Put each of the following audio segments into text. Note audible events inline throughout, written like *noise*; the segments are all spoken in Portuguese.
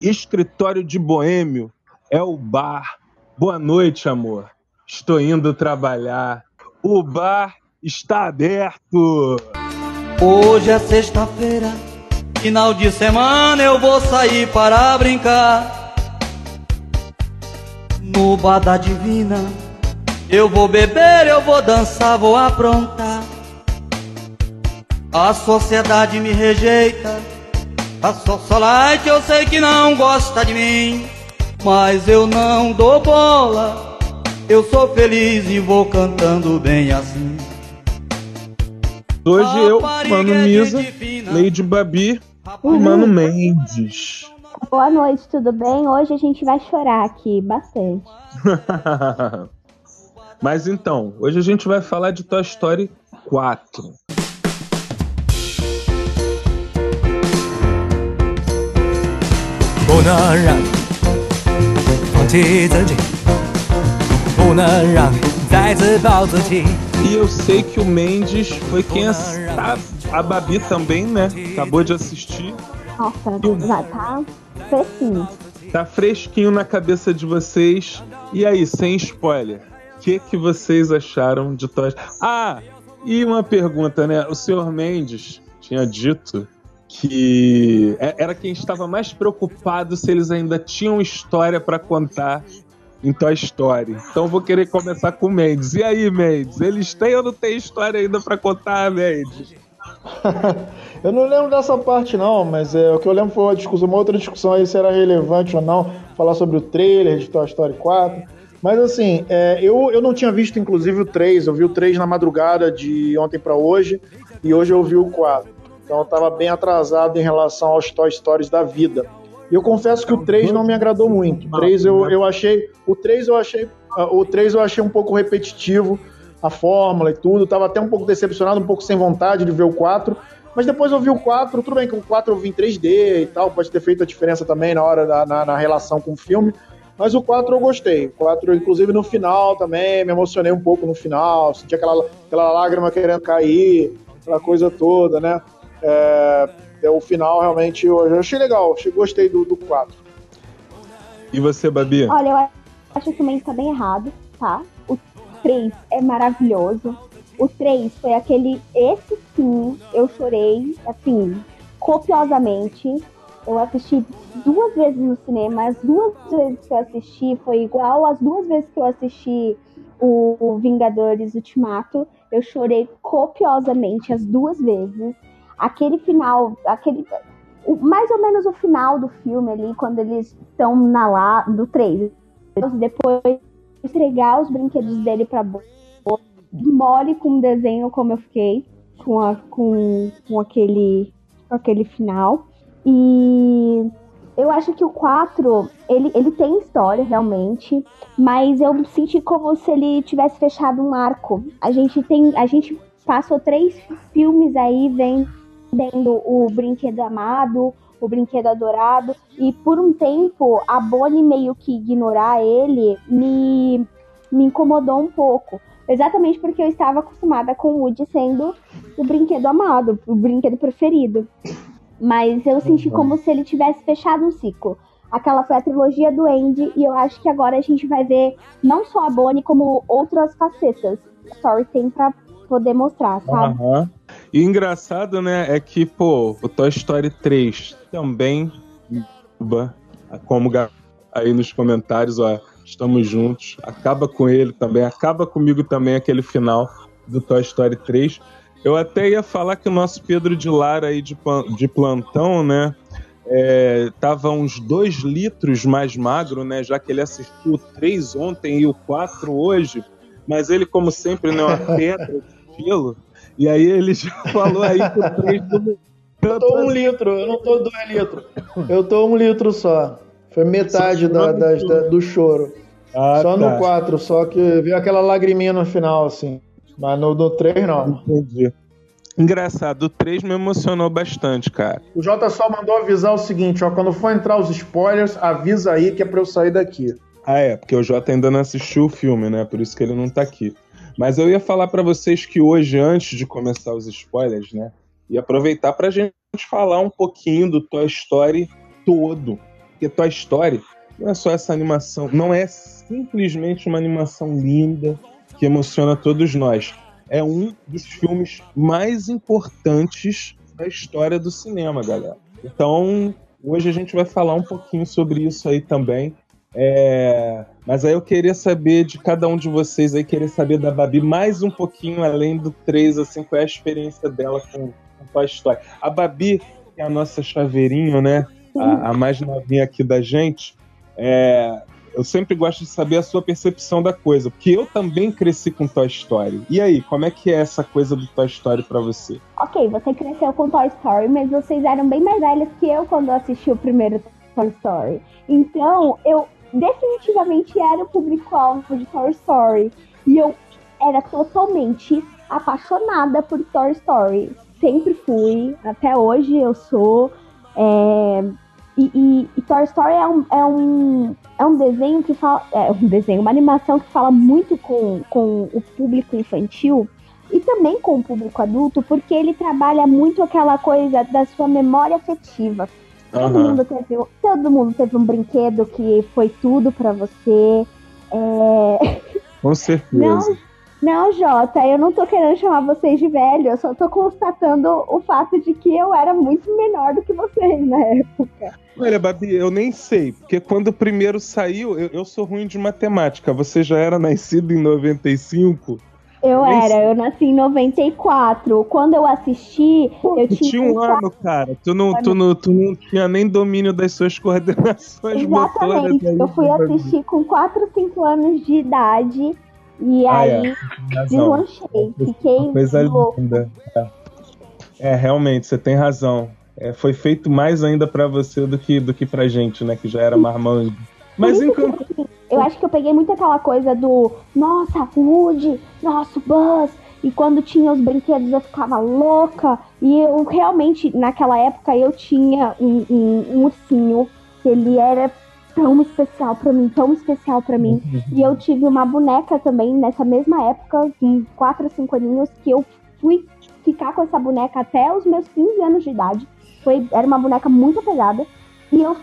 Escritório de Boêmio é o bar. Boa noite, amor. Estou indo trabalhar. O bar está aberto. Hoje é sexta-feira, final de semana eu vou sair para brincar. No bar da divina, eu vou beber, eu vou dançar, vou aprontar. A sociedade me rejeita a socialite eu sei que não gosta de mim, mas eu não dou bola. Eu sou feliz e vou cantando bem assim. Hoje eu, Mano é Misa, Lady Babi e Mano Mendes. Boa noite, tudo bem? Hoje a gente vai chorar aqui bastante. *laughs* Mas então, hoje a gente vai falar de Toy Story 4. E eu sei que o Mendes foi quem tá, a Babi também, né? Acabou de assistir. Nossa, já tá fresquinho. Tá fresquinho na cabeça de vocês. E aí, sem spoiler, o que, que vocês acharam de Toy Ah, e uma pergunta, né? O senhor Mendes tinha dito que é, era quem estava mais preocupado se eles ainda tinham história para contar em Toy Story. Então vou querer começar com o Mendes. E aí, Mendes? Eles têm ou não têm história ainda para contar, Mendes? *laughs* eu não lembro dessa parte não, mas é, o que eu lembro foi uma discussão, uma outra discussão aí se era relevante ou não, falar sobre o trailer de Toy Story 4. Mas assim, é, eu, eu não tinha visto inclusive o 3, eu vi o 3 na madrugada de ontem para hoje, e hoje eu vi o 4. Então eu estava bem atrasado em relação aos Toy Stories da vida. E eu confesso que o 3 não me agradou muito. O 3 eu, eu achei. O 3 eu achei. Ah, o 3 eu achei um pouco repetitivo, a fórmula e tudo. Tava até um pouco decepcionado, um pouco sem vontade de ver o 4. Mas depois eu vi o 4, tudo bem que o 4 eu vi em 3D e tal, pode ter feito a diferença também na hora da na, na relação com o filme. Mas o 4 eu gostei. O 4, inclusive no final também, me emocionei um pouco no final. Senti aquela, aquela lágrima querendo cair, aquela coisa toda, né? É, é, o final realmente eu achei legal, achei, gostei do, do 4. E você, Babi? Olha, eu acho que o Mendes tá bem errado, tá? O 3 é maravilhoso. O 3 foi aquele. Esse sim, eu chorei, assim, copiosamente. Eu assisti duas vezes no cinema. As duas vezes que eu assisti foi igual às duas vezes que eu assisti o Vingadores Ultimato. Eu chorei copiosamente as duas vezes aquele final, aquele o, mais ou menos o final do filme ali, quando eles estão na lá do 3. Depois entregar os brinquedos dele pra boa, mole com o desenho como eu fiquei, com, a, com, com, aquele, com aquele final. E eu acho que o 4, ele, ele tem história realmente, mas eu senti como se ele tivesse fechado um arco. A gente tem. A gente passou três filmes aí vendo dando o brinquedo amado, o brinquedo adorado, e por um tempo a Bonnie meio que ignorar ele me, me incomodou um pouco. Exatamente porque eu estava acostumada com o Woody sendo o brinquedo amado, o brinquedo preferido. Mas eu senti como se ele tivesse fechado um ciclo. Aquela foi a trilogia do Andy, e eu acho que agora a gente vai ver não só a Bonnie, como outras facetas. A Story tem pra poder mostrar, sabe? Uhum. E engraçado, né, é que, pô, o Toy Story 3 também, como aí nos comentários, ó, estamos juntos, acaba com ele também, acaba comigo também aquele final do Toy Story 3. Eu até ia falar que o nosso Pedro de Lara aí de, de plantão, né, é, tava uns 2 litros mais magro, né, já que ele assistiu o 3 ontem e o 4 hoje, mas ele, como sempre, né, uma pedra de gelo, e aí ele já *laughs* falou aí que o 3 do... Eu tô um litro, eu não tô dois litros. Eu tô um litro só. Foi metade da, da, do choro. Ah, só tá. no 4, só que veio aquela lagriminha no final, assim. Mas no do 3 não. Entendi. Engraçado, o 3 me emocionou bastante, cara. O Jota só mandou avisar o seguinte, ó, quando for entrar os spoilers, avisa aí que é pra eu sair daqui. Ah, é, porque o Jota ainda não assistiu o filme, né? Por isso que ele não tá aqui. Mas eu ia falar para vocês que hoje, antes de começar os spoilers, né? E aproveitar pra gente falar um pouquinho do Toy Story todo. Porque Toy Story não é só essa animação, não é simplesmente uma animação linda que emociona todos nós. É um dos filmes mais importantes da história do cinema, galera. Então, hoje a gente vai falar um pouquinho sobre isso aí também. É... Mas aí eu queria saber de cada um de vocês aí, queria saber da Babi mais um pouquinho além do 3, assim, qual é a experiência dela com, com Toy Story. A Babi, que é a nossa chaveirinho, né? A, a mais novinha aqui da gente, é, eu sempre gosto de saber a sua percepção da coisa, porque eu também cresci com Toy Story. E aí, como é que é essa coisa do Toy Story para você? Ok, você cresceu com Toy Story, mas vocês eram bem mais velhos que eu quando assisti o primeiro Toy Story. Então, eu definitivamente era o público-alvo de Toy Story. E eu era totalmente apaixonada por Toy Story. Sempre fui, até hoje eu sou. É, e, e, e, Toy Story é um, é um, é um desenho que fala. É um desenho, uma animação que fala muito com, com o público infantil e também com o público adulto, porque ele trabalha muito aquela coisa da sua memória afetiva. Todo, uhum. mundo teve, todo mundo teve um brinquedo que foi tudo para você. É... *laughs* Com certeza. Não, não, Jota, eu não tô querendo chamar vocês de velho, eu só tô constatando o fato de que eu era muito menor do que vocês na época. Olha, Babi, eu nem sei, porque quando o primeiro saiu, eu, eu sou ruim de matemática. Você já era nascido em 95? Eu era, eu nasci em 94. Quando eu assisti, Pô, eu tinha. tinha um ano, cara. Tu não, tu, não, tu não tinha nem domínio das suas coordenações Exatamente. Eu fui assistir com 4, 5 anos de idade. E ah, aí, é. deslanchei. Fiquei coisa louca. linda. É. é. realmente, você tem razão. É, foi feito mais ainda para você do que, do que pra gente, né? Que já era marmanjo. Mas enquanto. Assim, eu acho que eu peguei muito aquela coisa do nossa, Woody, nosso Buzz. E quando tinha os brinquedos eu ficava louca. E eu realmente, naquela época, eu tinha um, um, um ursinho ele era tão especial para mim, tão especial para mim. Uhum. E eu tive uma boneca também nessa mesma época, com 4 ou 5 aninhos, que eu fui ficar com essa boneca até os meus 15 anos de idade. Foi, era uma boneca muito pesada. E eu,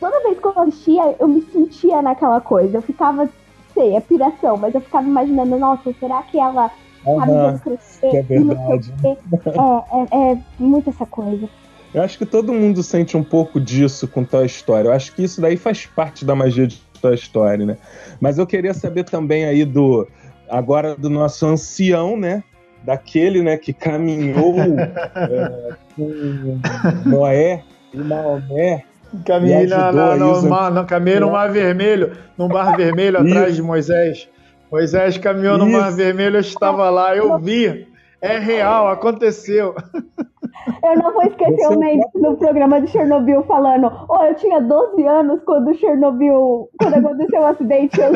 toda vez que eu assistia, eu me sentia naquela coisa. Eu ficava, sei, é piração, mas eu ficava imaginando, nossa, será que ela uhum, sabe crescer? Que é verdade. É, é, é muito essa coisa. Eu acho que todo mundo sente um pouco disso com Toy Story. Eu acho que isso daí faz parte da magia de Toy Story, né? Mas eu queria saber também aí do agora do nosso ancião, né? Daquele, né, que caminhou *laughs* é, com Noé e Maomé. Caminhei na, na, no, mar, no, caminhei no Mar Vermelho, no Mar Vermelho *laughs* atrás de Moisés. Moisés caminhou Isso. no Mar Vermelho, eu estava lá, eu vi. É real, aconteceu. Eu não vou esquecer Você o Mendes no programa de Chernobyl falando: Oh, eu tinha 12 anos quando Chernobyl. Quando aconteceu o acidente, eu,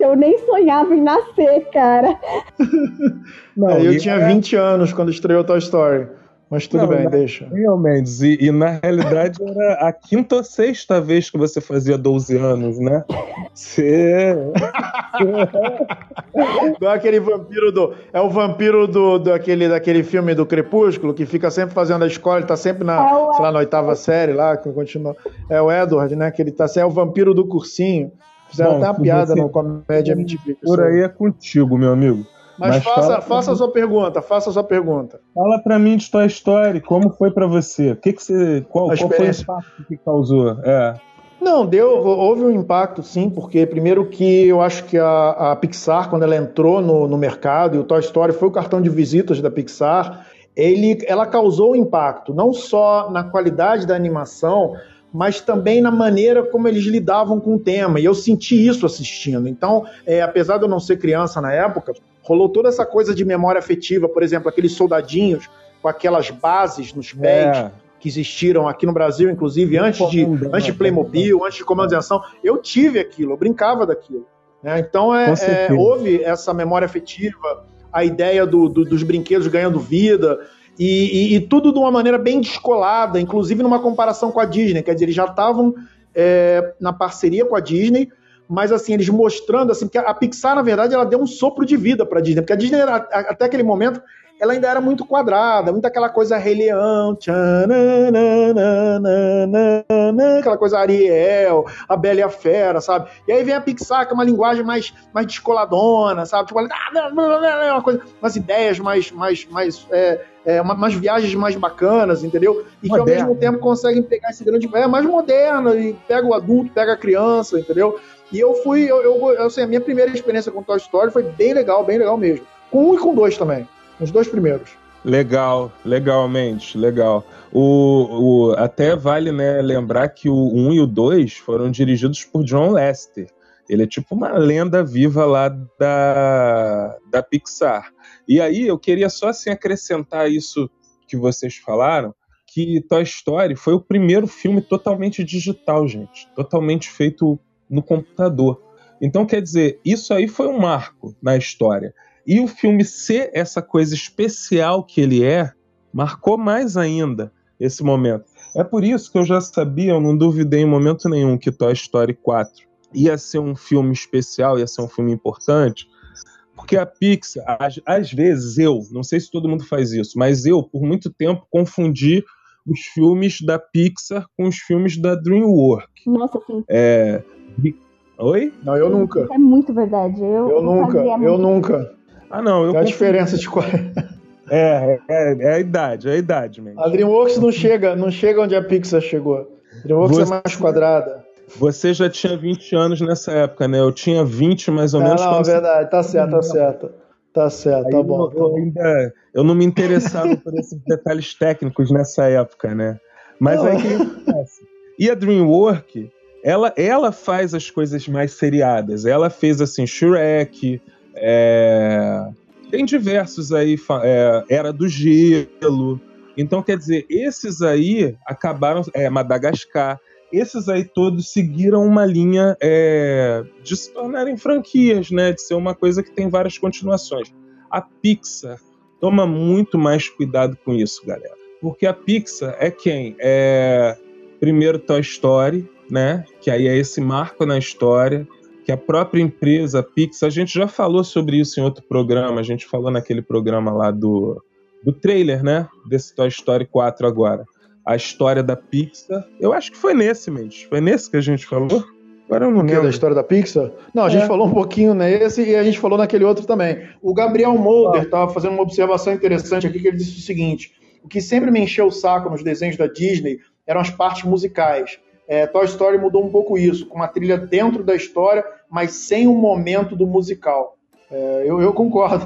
eu nem sonhava em nascer, cara. *laughs* Não, eu tinha 20 anos quando estreou Toy Story. Mas tudo não, bem, deixa. Realmente, e, e, na realidade era a quinta ou sexta vez que você fazia 12 anos, né? Você. Igual *laughs* aquele vampiro do. É o vampiro do, do aquele, daquele filme do Crepúsculo, que fica sempre fazendo a escola, ele tá sempre na, é sei lá, na oitava série lá, que continua. É o Edward, né? Que ele tá é o vampiro do cursinho. Fizeram Bom, até uma piada no Comédia MTV. Por aí é contigo, meu amigo. Mas, Mas faça, faça a sua pergunta, faça a sua pergunta. Fala para mim de Toy Story, como foi para você? O que, que você, qual, qual foi o impacto que causou? É. Não, deu, houve um impacto sim, porque primeiro que eu acho que a, a Pixar, quando ela entrou no, no mercado, e o Toy Story foi o cartão de visitas da Pixar, ele, ela causou um impacto, não só na qualidade da animação, mas também na maneira como eles lidavam com o tema. E eu senti isso assistindo. Então, é, apesar de eu não ser criança na época, rolou toda essa coisa de memória afetiva, por exemplo, aqueles soldadinhos com aquelas bases nos pés. É. Que existiram aqui no Brasil, inclusive, antes de, antes de Playmobil, antes de Comando de Ação. Eu tive aquilo, eu brincava daquilo. Né? Então, é, é, houve essa memória afetiva, a ideia do, do, dos brinquedos ganhando vida, e, e, e, tudo de uma maneira bem descolada, inclusive numa comparação com a Disney. Quer dizer, eles já estavam é, na parceria com a Disney, mas assim, eles mostrando assim, que a Pixar, na verdade, ela deu um sopro de vida para a Disney, porque a Disney, até aquele momento, ela ainda era muito quadrada, muito aquela coisa Rei Leão, aquela coisa Ariel, a Bela e a Fera, sabe? E aí vem a Pixar, que é uma linguagem mais, mais descoladona, sabe? Tipo, uma coisa, umas ideias mais, mais, mais é, é, umas viagens mais bacanas, entendeu? E Moderno. que ao mesmo tempo conseguem pegar esse grande. É mais moderna, e pega o adulto, pega a criança, entendeu? E eu fui, eu, eu, assim, a minha primeira experiência com Toy Story foi bem legal, bem legal mesmo. Com um e com dois também. Os dois primeiros. Legal, legalmente, legal. O, o, até vale né, lembrar que o 1 e o 2 foram dirigidos por John Lester. Ele é tipo uma lenda viva lá da, da Pixar. E aí eu queria só assim, acrescentar isso que vocês falaram, que Toy Story foi o primeiro filme totalmente digital, gente. Totalmente feito no computador. Então, quer dizer, isso aí foi um marco na história. E o filme ser essa coisa especial que ele é, marcou mais ainda esse momento. É por isso que eu já sabia, eu não duvidei em momento nenhum que Toy Story 4 ia ser um filme especial, ia ser um filme importante, porque a Pixar, às, às vezes eu, não sei se todo mundo faz isso, mas eu, por muito tempo, confundi os filmes da Pixar com os filmes da DreamWorks. Nossa, sim. É, Oi? Não, eu nunca. É muito verdade. Eu, eu nunca, eu nunca. Ah, não. Eu Tem a diferença de. *laughs* É, é, é, a idade, é a idade mesmo. A DreamWorks não chega, não chega onde a Pixar chegou. A DreamWorks é Você... é mais quadrada. Você já tinha 20 anos nessa época, né? Eu tinha 20 mais ou menos. Não, não, é verdade, tá certo, tá certo. Tá certo, tá bom. Eu, eu, ainda, eu não me interessava por esses *laughs* detalhes técnicos nessa época, né? Mas não. aí que acontece? E a DreamWorks ela, ela faz as coisas mais seriadas. Ela fez assim Shrek, é... tem diversos aí, é... Era do Gelo. Então, quer dizer, esses aí acabaram. É, Madagascar. Esses aí todos seguiram uma linha é, de se tornarem franquias, né? De ser uma coisa que tem várias continuações. A Pixar toma muito mais cuidado com isso, galera. Porque a Pixar é quem? É primeiro Toy Story, né? Que aí é esse marco na história, que a própria empresa a Pixar, a gente já falou sobre isso em outro programa, a gente falou naquele programa lá do, do trailer, né? Desse Toy Story 4 agora. A história da Pixar. Eu acho que foi nesse mês. Foi nesse que a gente falou? Agora eu não lembro. da história da Pixar? Não, a é. gente falou um pouquinho nesse e a gente falou naquele outro também. O Gabriel Molder estava fazendo uma observação interessante aqui que ele disse o seguinte: o que sempre me encheu o saco nos desenhos da Disney eram as partes musicais. É, Toy Story mudou um pouco isso, com uma trilha dentro da história, mas sem o momento do musical. É, eu, eu, concordo.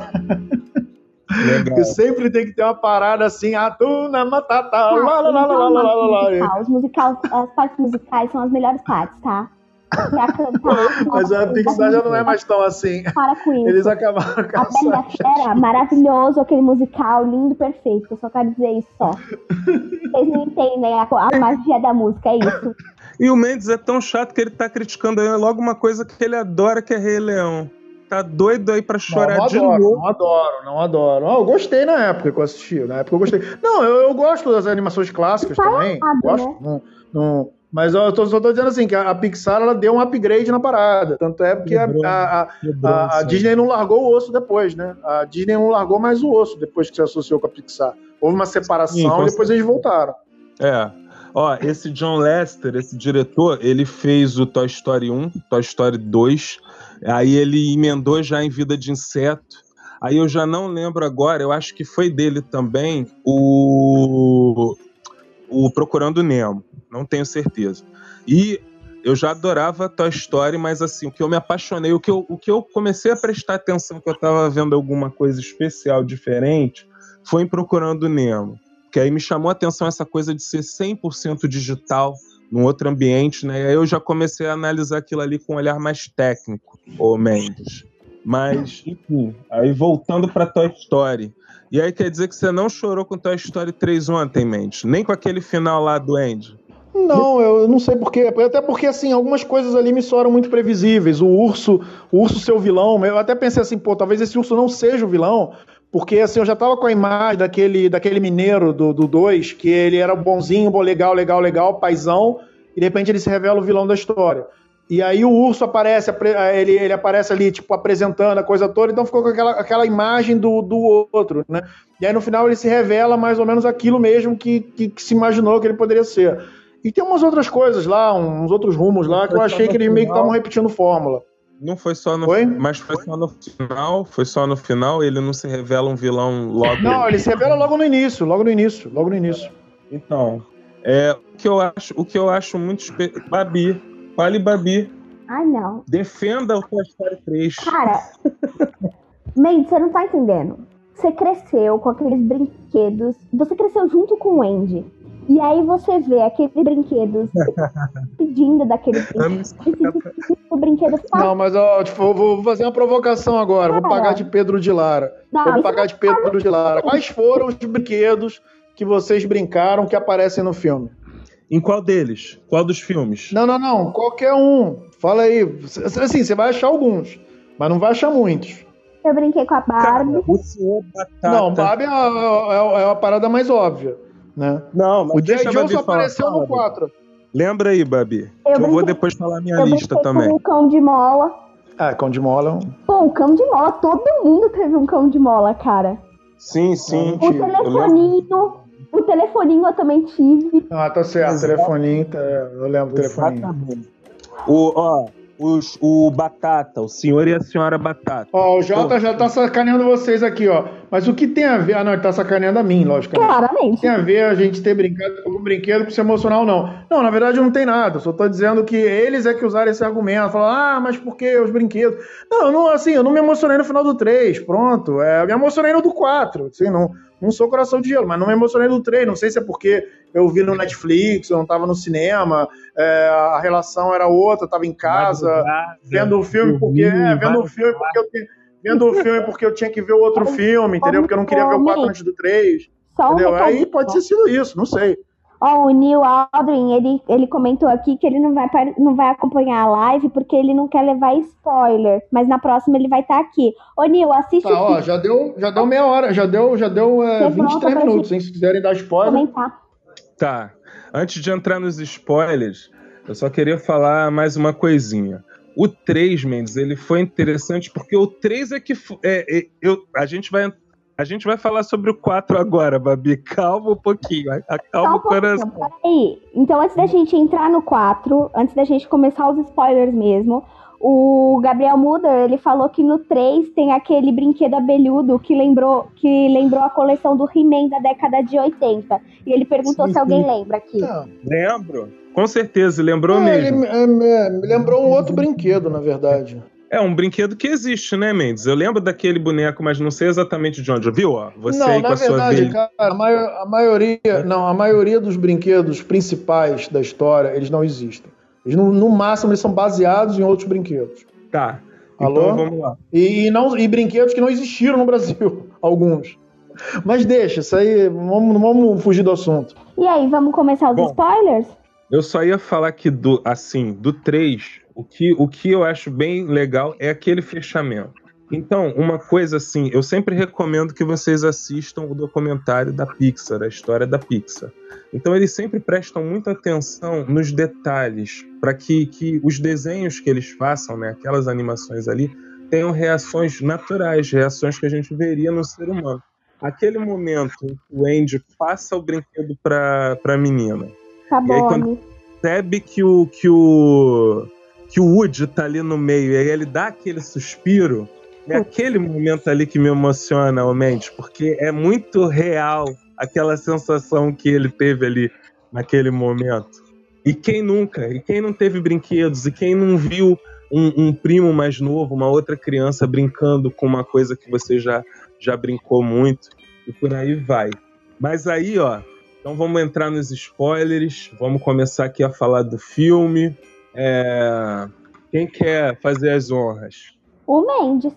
Legal. Porque *laughs* sempre tem que ter uma parada assim, atuna matata, lá, lá, lá, lá, lá, lá, lá, Os musicais, as partes musicais são as melhores partes, tá? Pra *laughs* cantar. Mas a Pixar já não é mais tão assim. Para com *laughs* isso. Eles acabaram com a Bela Fera, maravilhoso, aquele musical, lindo, perfeito. Eu só quero dizer isso só. Vocês não entendem a, a magia da música, é isso. E o Mendes é tão chato que ele tá criticando logo uma coisa que ele adora, que é Rei Leão. Tá doido aí pra chorar não, de adoro, novo. Não adoro, não adoro. Oh, eu gostei na época que eu assisti. Na época eu gostei. Não, eu, eu gosto das animações clássicas também. Errado, gosto. Né? Não, não, mas eu tô, só tô dizendo assim, que a, Pixar ela deu um upgrade na parada. Tanto é porque a, a, a, a, Disney não largou o osso depois, né? A Disney não largou mais o osso depois que se associou com a Pixar. Houve uma separação e depois eles voltaram. É. Ó, esse John Lester, esse diretor, ele fez o Toy Story 1, Toy Story 2. Aí ele emendou já em Vida de Inseto. Aí eu já não lembro agora, eu acho que foi dele também o o Procurando Nemo, não tenho certeza. E eu já adorava Toy Story, mas assim, o que eu me apaixonei, o que eu, o que eu comecei a prestar atenção que eu estava vendo alguma coisa especial, diferente, foi em Procurando Nemo. Que aí me chamou a atenção essa coisa de ser 100% digital, num outro ambiente, né? E aí eu já comecei a analisar aquilo ali com um olhar mais técnico, ô Mendes. Mas, aí voltando para Toy Story. E aí quer dizer que você não chorou com Toy Story 3 ontem, Mendes? Nem com aquele final lá do Andy? Não, eu não sei porquê. Até porque, assim, algumas coisas ali me soaram muito previsíveis. O urso, o urso ser o vilão. Eu até pensei assim, pô, talvez esse urso não seja o vilão. Porque, assim, eu já tava com a imagem daquele, daquele mineiro do 2, que ele era bonzinho, bom, legal, legal, legal, paizão. E de repente ele se revela o vilão da história. E aí o urso aparece, ele, ele aparece ali, tipo, apresentando a coisa toda, então ficou com aquela, aquela imagem do, do outro, né? E aí no final ele se revela mais ou menos aquilo mesmo que, que, que se imaginou que ele poderia ser. E tem umas outras coisas lá, uns outros rumos lá, que eu achei que eles meio que estavam repetindo fórmula. Não foi só no foi? Mas foi só no final. Foi só no final. Ele não se revela um vilão logo. Não, ele se revela logo no início. Logo no início. Logo no início. Então. É, o que eu acho, o que eu acho muito. Babi. Fale, Babi. Ai, não. Defenda o Toy Story 3. Cara. *laughs* Mendes, você não tá entendendo. Você cresceu com aqueles brinquedos. Você cresceu junto com o Andy. E aí você vê aqueles brinquedos *laughs* pedindo daquele o brinquedo Não, mas ó, tipo, vou fazer uma provocação agora. Vou pagar de Pedro de Lara. Não, vou pagar de Pedro de Lara. Quais foram os brinquedos que vocês brincaram que aparecem no filme? Em qual deles? Qual dos filmes? Não, não, não. Qualquer um. Fala aí. Assim, você vai achar alguns, mas não vai achar muitos. Eu brinquei com a Barbie. Cara, o senhor Batata. Não, Barbie é, é, é a parada mais óbvia. Né? Não, mas o J. Joe só apareceu falar, no 4. Lembra aí, Babi. Eu, eu vou depois falar minha lista também. Com o cão de mola. Ah, cão de mola. Pô, o cão de mola, todo mundo teve um cão de mola, cara. Sim, sim. O telefoninho. O telefoninho eu também tive. Ah, tá certo. O telefoninho, tá, eu lembro do telefoninho. O, ó, os, o Batata, o senhor e a senhora Batata. Ó, o Jota já tá sacaneando vocês aqui, ó. Mas o que tem a ver. Ah, não, ele tá sacaneando a mim, logicamente. Claramente. Tem a ver a gente ter brincado com algum brinquedo com ser emocional, não. Não, na verdade não tem nada. só tô dizendo que eles é que usaram esse argumento. Falaram, ah, mas por que os brinquedos? Não, não, assim, eu não me emocionei no final do 3, pronto. É, eu me emocionei no do 4. Assim, não, não sou coração de gelo, mas não me emocionei no 3. Não sei se é porque eu vi no Netflix, eu não tava no cinema é, a relação era outra, estava em casa, vendo o filme porque. É, vendo o filme porque eu Vendo o filme porque eu tinha que ver o outro filme, entendeu? Porque eu não queria ver o 4 antes do 3. Entendeu? Aí pode ter sido isso, não sei. Ó, oh, o Neil Aldrin, ele, ele comentou aqui que ele não vai, não vai acompanhar a live porque ele não quer levar spoiler. Mas na próxima ele vai estar tá aqui. Ô, Neil, assiste. Tá, ó, já deu, já deu meia hora, já deu, já deu é, 23 minutos, hein? Se quiserem dar spoiler. Comentar. Tá. Antes de entrar nos spoilers, eu só queria falar mais uma coisinha. O 3, Mendes, ele foi interessante porque o 3 é que. É, é, eu, a, gente vai, a gente vai falar sobre o 4 agora, Babi. Calma um pouquinho. Acalma o coração. Peraí. Então, antes da gente entrar no 4, antes da gente começar os spoilers mesmo, o Gabriel Muder, ele falou que no 3 tem aquele brinquedo abelhudo que lembrou, que lembrou a coleção do He-Man da década de 80. E ele perguntou sim, se alguém lembra aqui. Não. Lembro. Com certeza, lembrou é, mesmo. Ele, é, me lembrou um outro brinquedo, na verdade. É um brinquedo que existe, né, Mendes? Eu lembro daquele boneco, mas não sei exatamente de onde. Viu? Ó, você não, aí com a verdade, sua vez. Cara, a, maior, a maioria, é. não, a maioria dos brinquedos principais da história, eles não existem. Eles, no, no máximo, eles são baseados em outros brinquedos. Tá. Alô? Então vamos lá. E, e, não, e brinquedos que não existiram no Brasil, *laughs* alguns. Mas deixa, isso aí, vamos, vamos fugir do assunto. E aí, vamos começar os Bom, spoilers? Eu só ia falar que do, assim, do 3, o que, o que eu acho bem legal é aquele fechamento. Então, uma coisa assim, eu sempre recomendo que vocês assistam o documentário da Pixar, a história da Pixar. Então, eles sempre prestam muita atenção nos detalhes, para que, que os desenhos que eles façam, né, aquelas animações ali, tenham reações naturais, reações que a gente veria no ser humano. Aquele momento em que o Andy passa o brinquedo para a menina. Tá bom. E aí, quando percebe que o, que o que o Woody tá ali no meio e ele dá aquele suspiro, é aquele momento ali que me emociona, realmente, porque é muito real aquela sensação que ele teve ali naquele momento. E quem nunca? E quem não teve brinquedos? E quem não viu um, um, primo mais novo, uma outra criança brincando com uma coisa que você já, já brincou muito? E por aí vai. Mas aí, ó, então vamos entrar nos spoilers. Vamos começar aqui a falar do filme. É... Quem quer fazer as honras? O Mendes.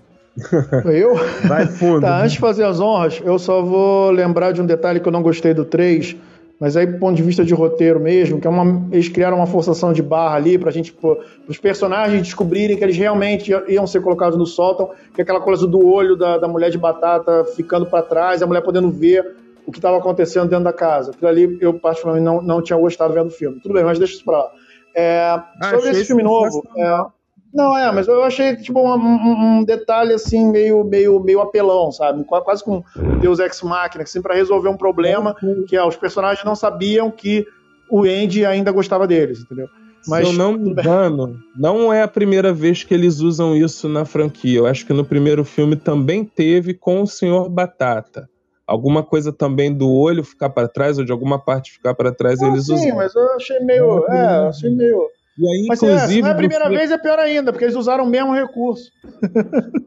Eu? Vai fundo. tá, antes de fazer as honras, eu só vou lembrar de um detalhe que eu não gostei do 3, mas aí do ponto de vista de roteiro mesmo, que é uma, eles criaram uma forçação de barra ali pra gente, para os personagens descobrirem que eles realmente iam ser colocados no sótão, que é aquela coisa do olho da, da mulher de batata ficando para trás, a mulher podendo ver o que estava acontecendo dentro da casa. Aquilo ali eu particularmente não, não tinha gostado vendo o filme. Tudo bem, mas deixa isso pra lá. É, Ah, sobre esse filme novo. é, não, é, mas eu achei tipo um, um- detalhe assim, meio, meio, meio apelão, sabe? Qua- Quase com Deus Ex Machina, assim, pra resolver um problema que é, os personagens não sabiam que o Andy ainda gostava deles, entendeu? Mas Se eu não me engano, não é a primeira vez que eles usam isso na franquia. Eu acho que no primeiro filme também teve com o Senhor Batata. Alguma coisa também do olho ficar para trás, ou de alguma parte ficar para trás, Não, eles sim, usam. mas eu achei meio. É, achei meio. E aí, Mas é, se inclusive, não é a primeira vez, é pior ainda, porque eles usaram o mesmo recurso.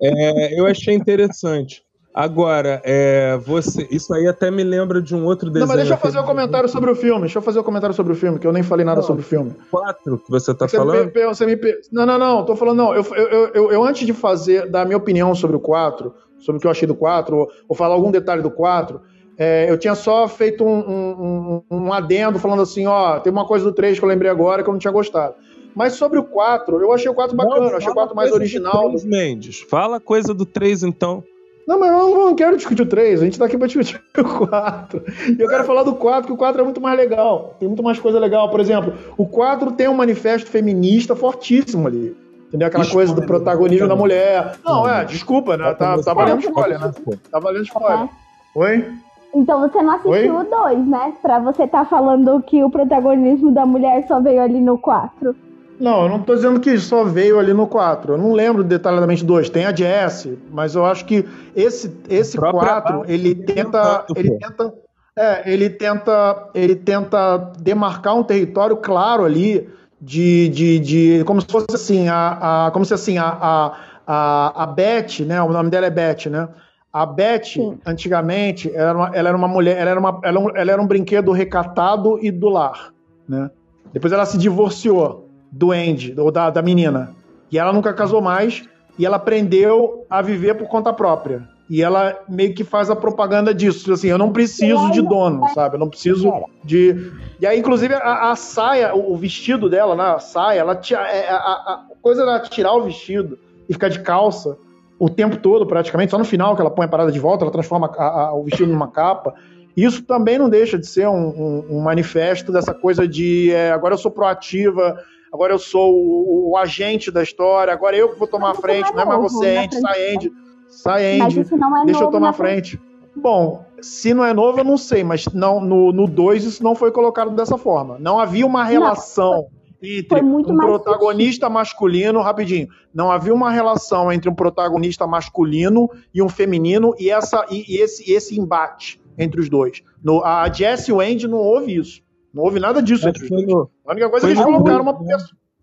é, eu achei interessante. Agora, é, você, isso aí até me lembra de um outro desenho. Não, mas deixa eu fazer um aquele comentário sobre o filme. Deixa eu fazer um comentário sobre o filme, que eu nem falei nada Não. sobre o filme. quatro que você tá Você me, falando. per- você me Não, não, não. Tô falando, não. Eu, eu, eu, eu, antes de fazer, dar a minha opinião sobre o 4, sobre o que eu achei do 4, ou, ou falar algum detalhe do 4, é, eu tinha só feito um, um, um, adendo falando assim: ó, tem uma coisa do 3 que eu lembrei agora que eu não tinha gostado. Mas sobre o 4, eu achei o 4 bacana, Não, achei o fala 4 mais coisa do original. três, Mendes. Fala coisa do 3, então. Não, mas eu não, não quero discutir o 3, a gente tá aqui pra discutir *laughs* o 4. E eu quero falar do 4, que o 4 é muito mais legal. Tem muito mais coisa legal. Por exemplo, o 4 tem um manifesto feminista fortíssimo ali. Entendeu? Aquela coisa do protagonismo da mulher. Não, é, desculpa, né? Tá, tá valendo spoiler, né? Tá valendo spoiler. Oi? Então você não assistiu Oi? o 2, né? Pra você estar falando que o protagonismo da mulher só veio ali no 4. Não, eu não tô dizendo que só veio ali no 4. Eu não lembro detalhadamente do 2. Tem a Jess, mas eu acho que esse, esse A própria 4, Barbie ele tenta. Ele tenta. É, ele tenta. Ele tenta demarcar um território claro ali de. de, de como se fosse assim, a, a, como se assim, a, a, a, a Beth, né? O nome dela é Beth, né? A Beth, antigamente, ela era, uma, ela era uma mulher, ela era, uma, ela, ela era um brinquedo recatado e do lar, né? Depois ela se divorciou do Andy, ou da, da menina. E ela nunca casou mais. E ela aprendeu a viver por conta própria. E ela meio que faz a propaganda disso. Assim, eu não preciso de dono, sabe? Eu não preciso de. E aí, inclusive, a, a saia, o, vestido dela, né? A saia, ela tira, é, a, a coisa dela tirar o vestido e ficar de calça o tempo todo, praticamente, só no final que ela põe a parada de volta, ela transforma o vestido numa capa. Isso também não deixa de ser um, um- um manifesto dessa coisa de é, agora eu sou proativa, agora eu sou o, o agente da história, agora eu que vou tomar a frente, não é é mais você, Andy, sai franquia. Andy, sai Mas Andy, isso não é deixa eu tomar na a frente. Bom, se não é novo, eu não sei, mas não, no 2 isso não foi colocado dessa forma. Não havia uma relação entre Foi muito um protagonista masculino, rapidinho, não havia uma relação entre um protagonista masculino e um feminino e, essa, e, e esse, esse embate entre os dois. No, a Jess e o Andy não houve isso. Não houve nada disso entre os dois. A única coisa é que eles colocaram uma, né?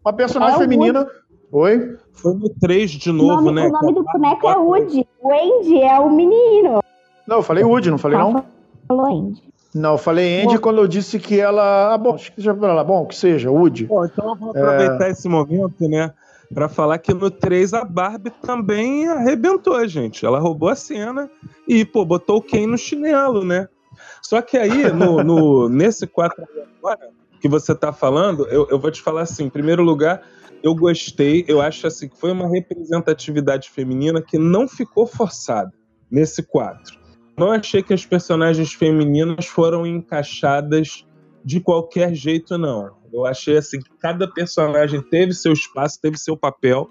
uma personagem É feminina. Oi? foi no 3 de O novo, nome, né? o nome do boneco é Woody. O Andy é o menino. Não, eu falei Woody, não falei não? Falou Andy. Não, eu falei Andy Bom. quando eu disse que ela. Ah, bom, acho que já lá. Bom, que seja, Woody. Bom, então eu vou É. aproveitar esse momento, né? Pra falar que no 3 a Barbie também arrebentou, gente. Ela roubou a cena e, pô, botou o Ken no chinelo, né? Só que aí, no, no- *laughs* nesse 4 agora que você tá falando, eu, eu vou te falar assim: em primeiro lugar, eu gostei, eu acho assim que foi uma representatividade feminina que não ficou forçada nesse 4. Não achei que as personagens femininas foram encaixadas de qualquer jeito, não. Eu achei assim que cada personagem teve seu espaço, teve seu papel.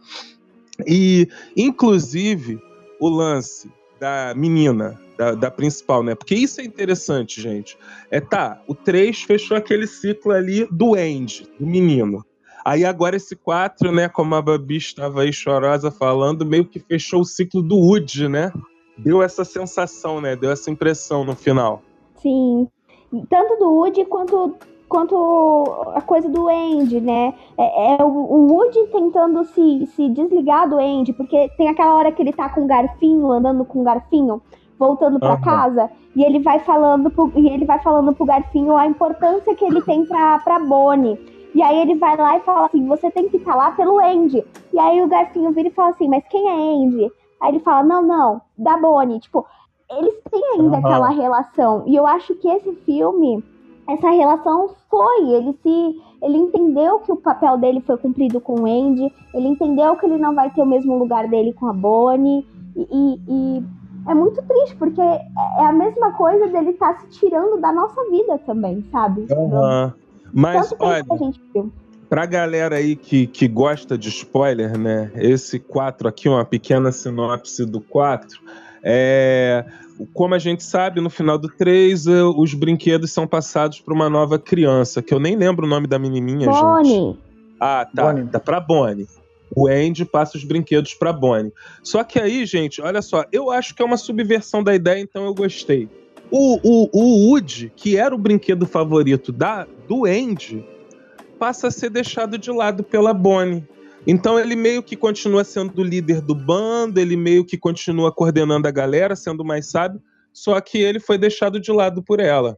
E, inclusive, o lance da menina, da, da principal, né? Porque isso é interessante, gente. É tá, o 3 fechou aquele ciclo ali do Andy, do menino. Aí agora esse 4, né, como a Babi estava aí chorosa falando, meio que fechou o ciclo do Woody, né? Deu essa sensação, né? Deu essa impressão no final. Sim. Tanto do Woody quanto, quanto a coisa do Andy, né? É, é o, o Woody tentando se, se desligar do Andy, porque tem aquela hora que ele tá com o garfinho, andando com o garfinho, voltando pra Aham. casa, e ele vai falando pro, e ele vai falando pro garfinho a importância que ele tem pra, pra Bonnie. E aí ele vai lá e fala assim, você tem que estar lá pelo Andy. E aí o garfinho vira e fala assim, mas quem é Andy? Aí ele fala, não, não, da Bonnie. Tipo, eles têm ainda Aham. aquela relação. E eu acho que esse filme, essa relação foi. Ele se. Ele entendeu que o papel dele foi cumprido com o Andy. Ele entendeu que ele não vai ter o mesmo lugar dele com a Bonnie. E, e- e é muito triste, porque é é a mesma coisa dele estar se tirando da nossa vida também, sabe? Aham. Mas, Tanto olha, que a gente viu. pra galera aí que, que gosta de spoiler, né? Esse 4 aqui, uma pequena sinopse do 4. É, como a gente sabe, no final do 3, eh, os brinquedos são passados para uma nova criança, que eu nem lembro o nome da menininha, Bonnie. gente. Ah, tá. Bonnie. Tá pra Bonnie. O Andy passa os brinquedos pra Bonnie. Só que aí, gente, olha só, eu acho que é uma subversão da ideia, então eu gostei. O, o, o Woody, que era o brinquedo favorito da, do Andy, passa a ser deixado de lado pela Bonnie. Então ele meio que continua sendo o líder do bando, ele meio que continua coordenando a galera, sendo mais sábio, só que ele foi deixado de lado por ela.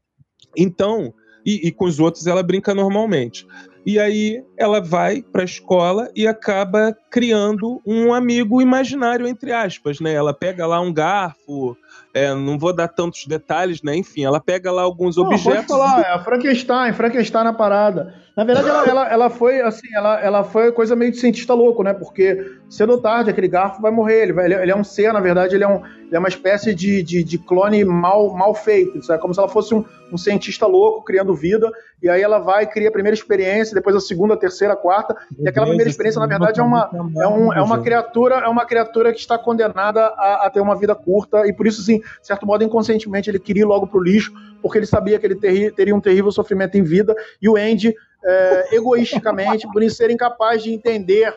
Então, e, e com os outros ela brinca normalmente. E aí ela vai pra escola e acaba criando um amigo imaginário, entre aspas, né? Ela pega lá um garfo, é, não vou dar tantos detalhes, né? Enfim, ela pega lá alguns Não, objetos. Pode falar, é a Frankenstein, Frankenstein na parada. Na verdade, ela, ela, ela foi assim, ela, ela foi coisa meio de cientista louco, né? Porque cedo ou tarde aquele garfo vai morrer. Ele, vai, ele, ele é um ser, na verdade, ele é, um, ele é uma espécie de, de, de clone mal, mal feito. Isso é como se ela fosse um, um cientista louco criando vida. E aí ela vai, cria a primeira experiência, depois a segunda, a terceira, a quarta. E aquela primeira experiência, na verdade, é uma, é, um, é uma criatura, é uma criatura que está condenada a, a ter uma vida curta. E por isso, assim, de certo modo, inconscientemente, ele queria ir logo pro lixo, porque ele sabia que ele terri- teria um terrível sofrimento em vida. E o Andy, é, egoisticamente, por ser incapaz de entender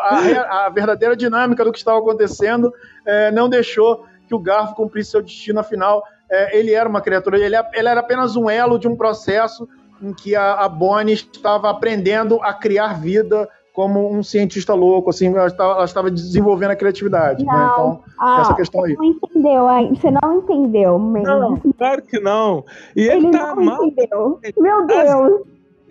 a, a verdadeira dinâmica do que estava acontecendo, é, não deixou que o Garfo cumprisse seu destino. Afinal, é, ele era uma criatura, ele, ele era apenas um elo de um processo em que a, a Bonnie estava aprendendo a criar vida como um cientista louco, assim, ela estava, ela estava desenvolvendo a criatividade. né? Não. Então, Ah, essa questão aí. Você não entendeu? Você não entendeu, Mendes. Não, claro que não. E ele, Ele tá não mal. entendeu. Meu Deus.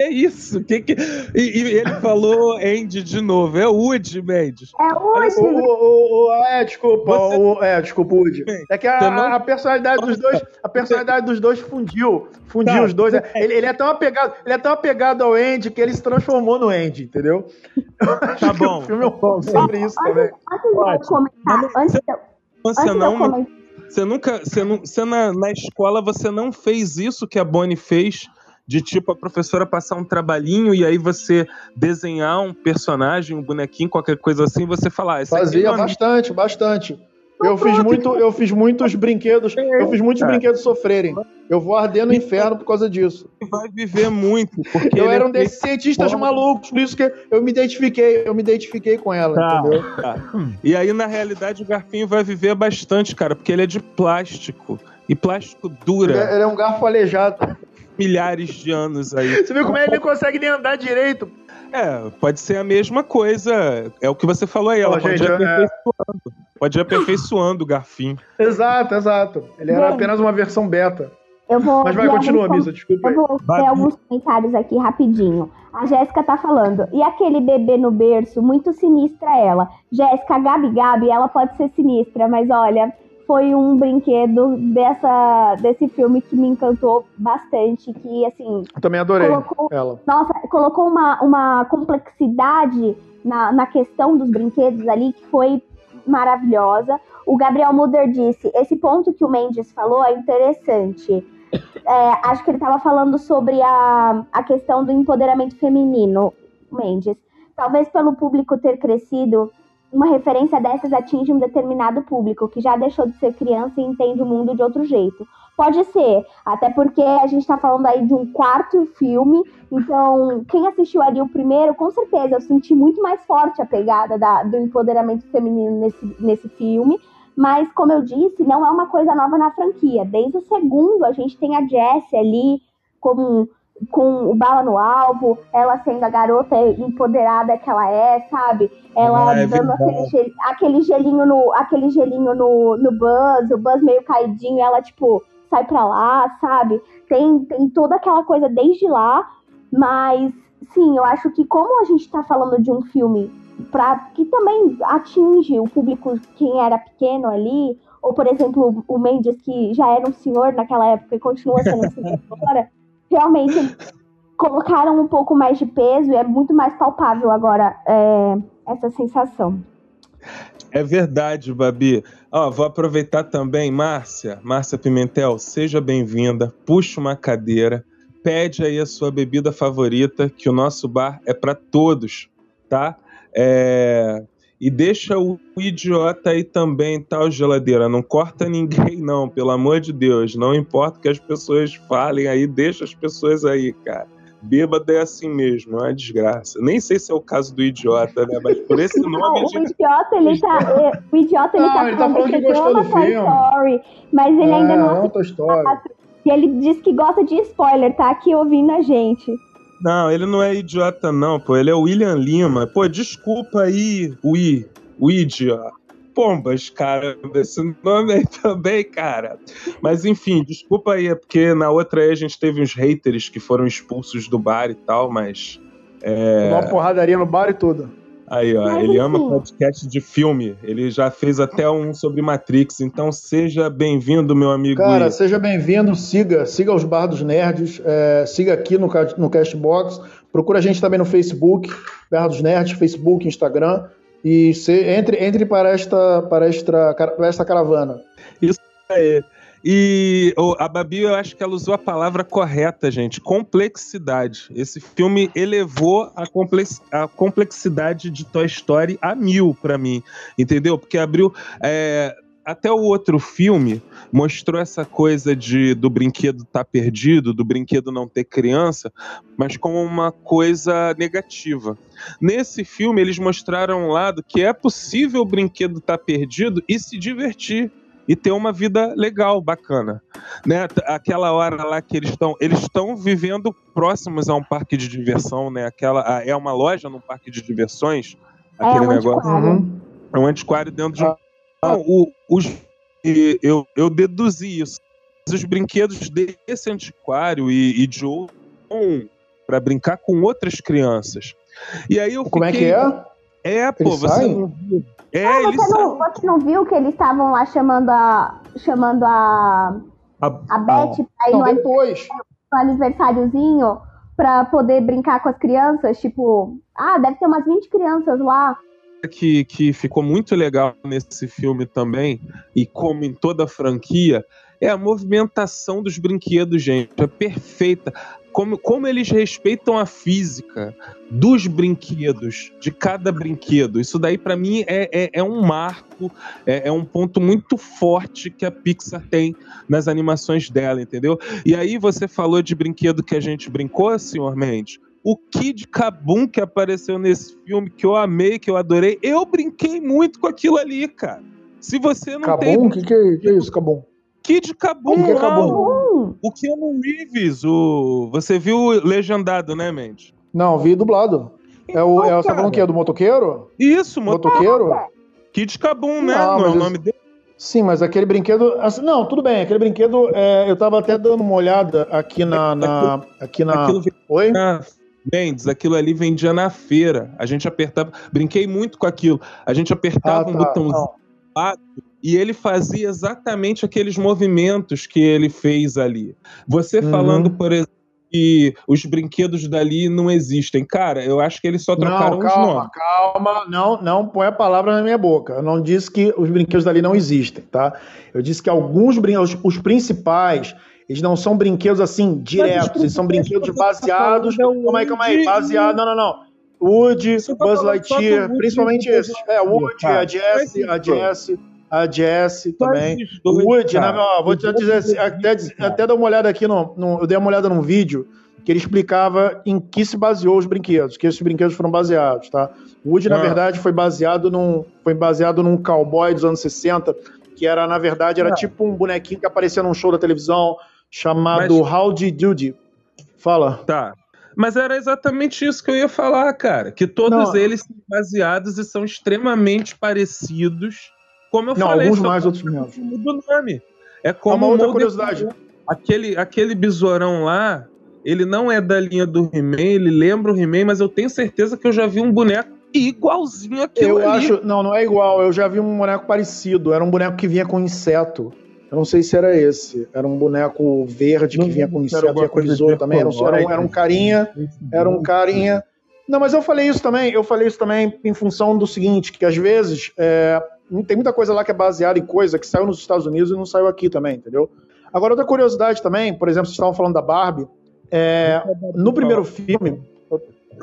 É isso. Que que... E, e ele falou Andy de novo. É Woody, Mendes. É O, hoje. o, o- é, desculpa, Você- o- é, desculpa, Woody. É que a, não- a personalidade dos dois, a *laughs* personalidade dos dois fundiu, fundiu Tá. os dois. É, Ele, ele é tão apegado, ele é tão apegado ao Andy que ele se transformou no Andy, entendeu? *laughs* Tá que bom. O filme é um pouco sobre isso também. Antes, antes de eu comentar, Mas antes de eu, Você antes de eu não, comentar, você nunca, você, não, você na, na escola você não fez isso que a Bonnie fez, de tipo a professora passar um trabalhinho e aí você desenhar um personagem, um bonequinho, qualquer coisa assim, você falar, ah, é Fazia amigo. bastante, bastante. Eu fiz muito, eu fiz muitos brinquedos, eu fiz muitos É. brinquedos sofrerem. Eu vou arder no inferno por causa disso. vai viver muito, porque Eu ele era é um desses cientistas malucos, por isso que eu me identifiquei, eu me identifiquei com ela, Tá, entendeu? tá. E aí, na realidade, o garfinho vai viver bastante, cara, porque ele é de plástico. E plástico Ele dura é, ele é um garfo aleijado. Milhares de anos aí. Você viu como é que ele não consegue nem andar direito? É, pode ser a mesma coisa. É o que você falou aí, ela Ó, pode gente, ir é- aperfeiçoando. Pode ir aperfeiçoando o garfinho. Exato, exato. Ele era apenas uma versão beta. eu vou. Mas vai, continua, alguns Misa, desculpa aí. Eu vou Vai. ler alguns comentários aqui rapidinho. A Jéssica tá falando. E aquele bebê no berço, muito sinistra ela. Jéssica, a Gabi Gabi, ela pode ser sinistra, mas olha, foi um brinquedo dessa, desse filme que me encantou bastante. Que, assim, Eu também adorei Colocou- ela. nossa, colocou uma, uma complexidade na, na questão dos brinquedos ali que foi maravilhosa. O Gabriel Muder disse: esse ponto que o Mendes falou é interessante. É, acho que ele estava falando sobre a, a questão do empoderamento feminino, Mendes. Talvez pelo público ter crescido, uma referência dessas atinge um determinado público que já deixou de ser criança e entende o mundo de outro jeito. Pode ser, até porque a gente tá falando aí de um quarto filme, então quem assistiu ali o primeiro, com certeza eu senti muito mais forte a pegada da- do empoderamento feminino nesse, nesse filme. Mas, como eu disse, não é uma coisa nova na franquia. Desde o segundo, a gente tem a Jessie ali com, com o bala no alvo, ela sendo a garota empoderada que ela é, sabe? Ela Ah, é dando aquele, gel- aquele gelinho, no, aquele gelinho no, no Buzz, o Buzz meio caidinho, ela, tipo, sai pra lá, sabe? Tem, tem toda aquela coisa desde lá, mas sim, eu acho que como a gente tá falando de um filme pra, que também atinge o público quem era pequeno ali, ou por exemplo, o Mendes, que já era um senhor naquela época e continua sendo um senhor *laughs* agora, realmente colocaram um pouco mais de peso e é muito mais palpável agora é, essa sensação. É verdade, Babi. Ó, vou aproveitar também, Márcia, Márcia Pimentel, seja bem-vinda. Puxa uma cadeira, pede aí a sua bebida favorita, que o nosso bar é para todos, tá? É... E deixa o idiota aí também, tal, tá, geladeira. Não corta ninguém, não, pelo amor de Deus. Não importa o que as pessoas falem aí, deixa as pessoas aí, cara. Bêbado é assim mesmo, é uma desgraça. Nem sei se é o caso do idiota, né? Mas por esse nome. Não, o idiota, ele tá. É, o idiota, ele não, tá ele tá falando que gostou do filme. Story, mas ele é, ainda não. Outra história. E ele diz que gosta de spoiler, tá aqui ouvindo a gente. Não, ele não é idiota, não, pô. Ele é o William Lima. Pô, desculpa aí, o I, o idiota. Pombas, cara, esse nome aí *laughs* também, cara. Mas enfim, desculpa aí, é porque na outra aí a gente teve uns haters que foram expulsos do bar e tal, mas. É... Uma porradaria no bar e tudo. Aí, ó, ele ama podcast de filme. Ele já fez até um sobre Matrix. Então seja bem-vindo, meu amigo. Cara, seja bem-vindo. Siga, siga os Bar dos Nerds. É, siga aqui no, no Castbox. Procura a gente também no Facebook, Bar dos Nerds, Facebook, Instagram. E se, entre, entre para esta, para esta, para esta caravana. Isso aí. E a Babi, eu acho que ela usou a palavra correta, gente. Complexidade. Esse filme elevou a, complex, a complexidade de Toy Story a mil para mim, entendeu? Porque abriu. É, até o outro filme mostrou essa coisa de do brinquedo estar tá perdido, do brinquedo não ter criança, mas como uma coisa negativa. Nesse filme eles mostraram um lado que é possível o brinquedo estar tá perdido e se divertir e ter uma vida legal, bacana. Né? Aquela hora lá que eles estão, eles estão vivendo próximos a um parque de diversão, né? Aquela é uma loja num parque de diversões, aquele é um negócio. Uhum. É um antiquário dentro de um... Não, o, os eu, eu deduzi isso. Os brinquedos desse antiquário e, e de outro para brincar com outras crianças. E aí eu Como é que é? É, pô, você não viu. É, ah, você, não, você não viu que eles estavam lá chamando a. chamando a. A, a Beth pra ir no, depois. no aniversáriozinho pra poder brincar com as crianças? Tipo, ah, deve ter umas 20 crianças lá. Que, que ficou muito legal nesse filme também, e como em toda a franquia, é a movimentação dos brinquedos, gente. É perfeita como, como eles respeitam a física dos brinquedos, de cada brinquedo. Isso daí, para mim, é, é, é, um marco, é, é, um ponto muito forte que a Pixar tem nas animações dela, entendeu? E aí você falou de brinquedo que a gente brincou, senhor Mendes. O Kid Kabum que apareceu nesse filme, que eu amei, que eu adorei, eu brinquei muito com aquilo ali, cara. Se você não Kabum? tem. O que, que é isso, Kabum? Kid Kabum, que é Kabum? O Keanu Reeves, o... você viu legendado, né, Mendes? Não, vi dublado. É o, é, você tá falando o quê? Do motoqueiro? Isso, motoqueiro. Kid Kabum, né? Não, não é o nome dele. Sim, mas aquele brinquedo. Assim, não, tudo bem. Aquele brinquedo, é, eu tava até dando uma olhada aqui na. na aqui na. Oi? Mendes, aquilo ali vendia na feira. A gente apertava. Brinquei muito com aquilo. A gente apertava ah, tá, um botãozinho e ele fazia exatamente aqueles movimentos que ele fez ali. Você uhum. falando, por exemplo, que os brinquedos dali não existem. Cara, eu acho que eles só trocaram não, calma, os nomes. Calma, não, não põe a palavra na minha boca. Eu não disse que os brinquedos dali não existem, tá? Eu disse que alguns brinquedos, os principais, eles não são brinquedos assim diretos, eles são brinquedos baseados. Calma aí, calma aí, baseado. Não, não, não. Woody, Buzz Lightyear, principalmente esses. É, Woody, a Jessie, a Jessie a Jess também. O Woody, né, meu, vou te dizer assim, até, até dar uma olhada aqui, no, no, eu dei uma olhada num vídeo que ele explicava em que se baseou os brinquedos, que esses brinquedos foram baseados, tá? Woody, ah. na verdade, foi baseado num, foi baseado num cowboy dos anos 60, que era, na verdade, era ah. tipo um bonequinho que aparecia num show da televisão chamado Mas... Howdy Doody. Fala. Tá. Mas era exatamente isso que eu ia falar, cara. Que todos Não. eles são baseados e são extremamente parecidos como eu não, falei, alguns mais, outros menos. Muda o nome. É como uma outra curiosidade. Aquele, aquele besourão lá, ele não é da linha do He-Man, ele lembra o He-Man, mas eu tenho certeza que eu já vi um boneco igualzinho aquele Eu ali. acho, não, não é igual, eu já vi um boneco parecido, era um boneco que vinha com inseto. Eu não sei se era esse. Era um boneco verde que vinha com inseto, com besouro também. Era um, era, um, era um carinha, era um carinha. Não, mas eu falei isso também, eu falei isso também em função do seguinte, que às vezes é, tem muita coisa lá que é baseada em coisa que saiu nos Estados Unidos e não saiu aqui também, entendeu? Agora, outra curiosidade também, por exemplo, vocês estavam falando da Barbie, É, no primeiro filme.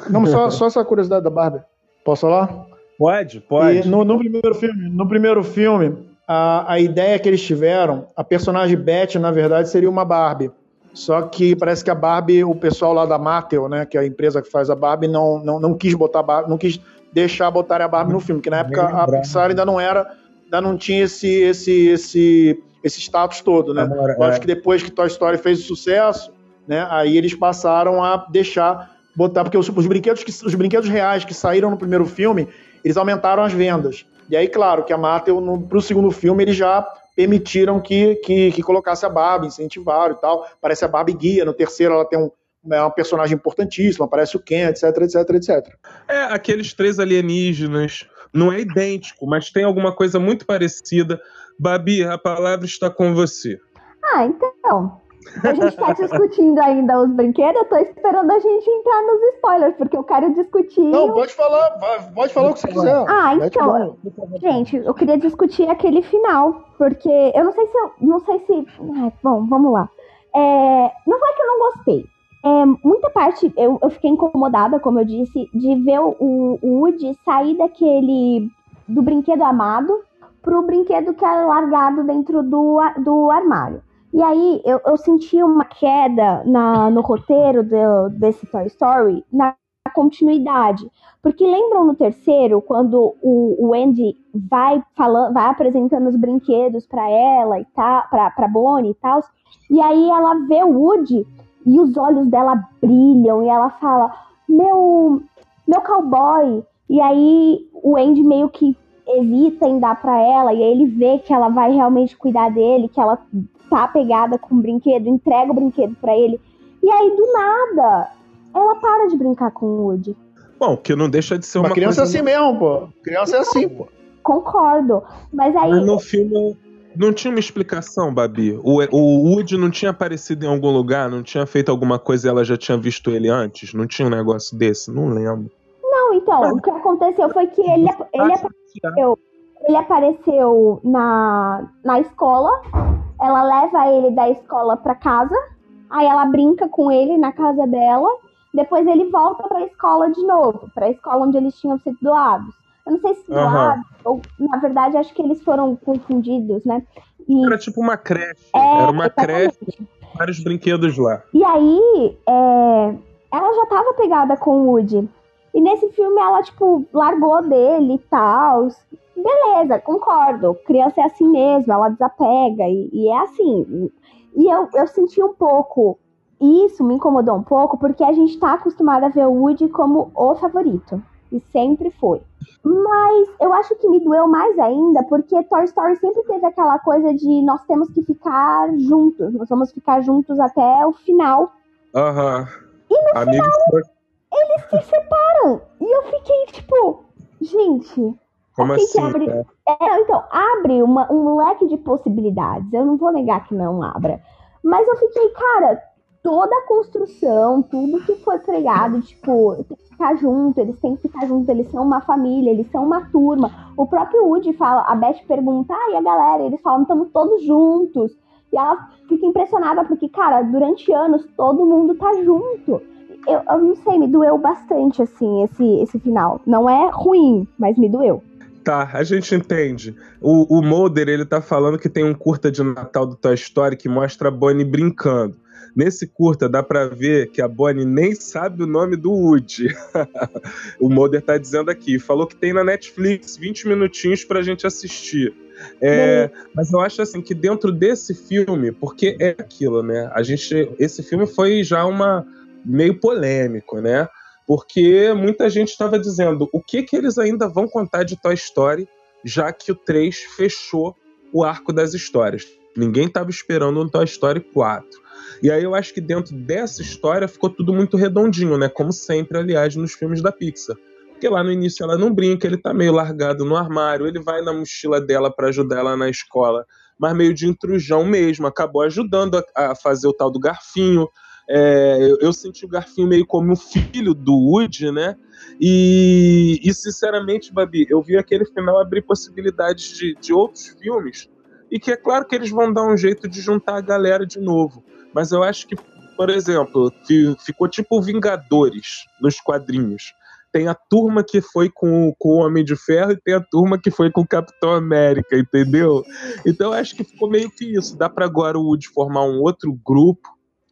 Não, só, só essa curiosidade da Barbie. Posso falar? Pode, pode. E no, no primeiro filme, no primeiro filme a, a ideia que eles tiveram, a personagem Beth, na verdade, seria uma Barbie. Só que parece que a Barbie, o pessoal lá da Mattel, né, que é a empresa que faz a Barbie, não, não, não quis botar Barbie, não quis deixar botar a Barbie no filme, que na época a Pixar ainda não era, ainda não tinha esse esse esse esse status todo, né? Amor, Eu é. acho que depois que Toy Story fez o sucesso, né, aí eles passaram a deixar botar porque os, os brinquedos que os brinquedos reais que saíram no primeiro filme, eles aumentaram as vendas. E aí, claro, que a Mattel, para o segundo filme, eles já permitiram que, que, que, colocasse a Barbie, incentivaram e tal. Parece a Barbie guia, no terceiro ela tem um, é uma personagem importantíssima, aparece o Ken, etc, etc, etc. É, aqueles três alienígenas. Não é idêntico, mas tem alguma coisa muito parecida. Babi, a palavra está com você. Ah, então. A gente está discutindo ainda os brinquedos, eu tô esperando a gente entrar nos spoilers, porque eu quero discutir. Não, pode falar, pode falar o que você quiser. Ah, então. Gente, eu queria discutir aquele final, porque eu não sei se eu. Não sei se. Ai, bom, vamos lá. É, não foi que eu não gostei. É, muita parte eu, eu fiquei incomodada, como eu disse, de ver o, o Woody sair daquele. do brinquedo amado pro brinquedo que é largado dentro do, do armário. E aí eu, eu senti uma queda na, no roteiro do, desse Toy Story na continuidade. Porque lembram no terceiro, quando o, o Andy vai falando, vai apresentando os brinquedos para ela e tal, pra, pra Bonnie e tal, e aí ela vê o Woody e os olhos dela brilham e ela fala: Meu, meu cowboy. E aí o Andy meio que evita em dar para ela, e aí ele vê que ela vai realmente cuidar dele, que ela tá pegada com o brinquedo, entrega o brinquedo para ele. E aí, do nada, ela para de brincar com o Woody. Bom, que não deixa de ser uma, uma criança coisa... assim mesmo, pô. Criança é assim, pô. Concordo. Mas aí. Mas no filme não tinha uma explicação, Babi. O, o Woody não tinha aparecido em algum lugar, não tinha feito alguma coisa e ela já tinha visto ele antes? Não tinha um negócio desse? Não lembro. Não, então, Mas... o que aconteceu foi que ele, ele apareceu. Ele apareceu na, na escola ela leva ele da escola para casa, aí ela brinca com ele na casa dela, depois ele volta para a escola de novo, para a escola onde eles tinham sido doados. Eu não sei se doados, uhum. ou na verdade acho que eles foram confundidos, né? E... Era tipo uma creche, é, era uma exatamente. creche, vários brinquedos lá. E aí, é... ela já tava pegada com o Woody. E nesse filme ela, tipo, largou dele e tal beleza, concordo. Criança é assim mesmo, ela desapega e, e é assim. E eu, eu senti um pouco. Isso me incomodou um pouco porque a gente tá acostumado a ver o Woody como o favorito. E sempre foi. Mas eu acho que me doeu mais ainda porque Toy Story sempre teve aquela coisa de nós temos que ficar juntos, nós vamos ficar juntos até o final. Aham. Uhum. E no Amigos final, eles se separam. E eu fiquei tipo, gente, como assim? Abre... É? é, então, abre uma, um leque de possibilidades. Eu não vou negar que não abra. Mas eu fiquei, cara, toda a construção, tudo que foi pregado, tipo, tem que ficar junto, eles têm que ficar juntos, eles são uma família, eles são uma turma. O próprio Woody fala, a Beth pergunta, ah, e a galera? Eles falam, estamos todos juntos. E ela fica impressionada porque, cara, durante anos todo mundo tá junto. Eu, eu não sei, me doeu bastante, assim, esse, esse final. Não é ruim, mas me doeu. Tá, a gente entende. O, o Mulder, ele tá falando que tem um curta de Natal do Toy Story que mostra a Bonnie brincando. Nesse curta dá para ver que a Bonnie nem sabe o nome do Woody. *laughs* o Mulder tá dizendo aqui. Falou que tem na Netflix 20 minutinhos pra gente assistir. É, mas eu acho assim que dentro desse filme, porque é aquilo, né? A gente, esse filme foi já uma meio polêmico, né? Porque muita gente estava dizendo o que, que eles ainda vão contar de Toy Story, já que o 3 fechou o arco das histórias. Ninguém estava esperando um Toy Story 4. E aí eu acho que dentro dessa história ficou tudo muito redondinho, né? Como sempre, aliás, nos filmes da Pixar. Porque lá no início ela não brinca, ele tá meio largado no armário, ele vai na mochila dela para ajudar ela na escola, mas meio de intrusão mesmo, acabou ajudando a, a fazer o tal do garfinho, é, eu, eu, senti o Garfinho meio como um filho do Woody, né? E, e, sinceramente, Babi, eu vi aquele final abrir possibilidades de, de outros filmes. E que é claro que eles vão dar um jeito de juntar a galera de novo. Mas eu acho que por exemplo, ficou tipo Vingadores nos quadrinhos. Tem a turma que foi com, com o Homem de Ferro e tem a turma que foi com o Capitão América, entendeu? Então acho que ficou meio que isso. Dá para agora o Woody formar um outro grupo.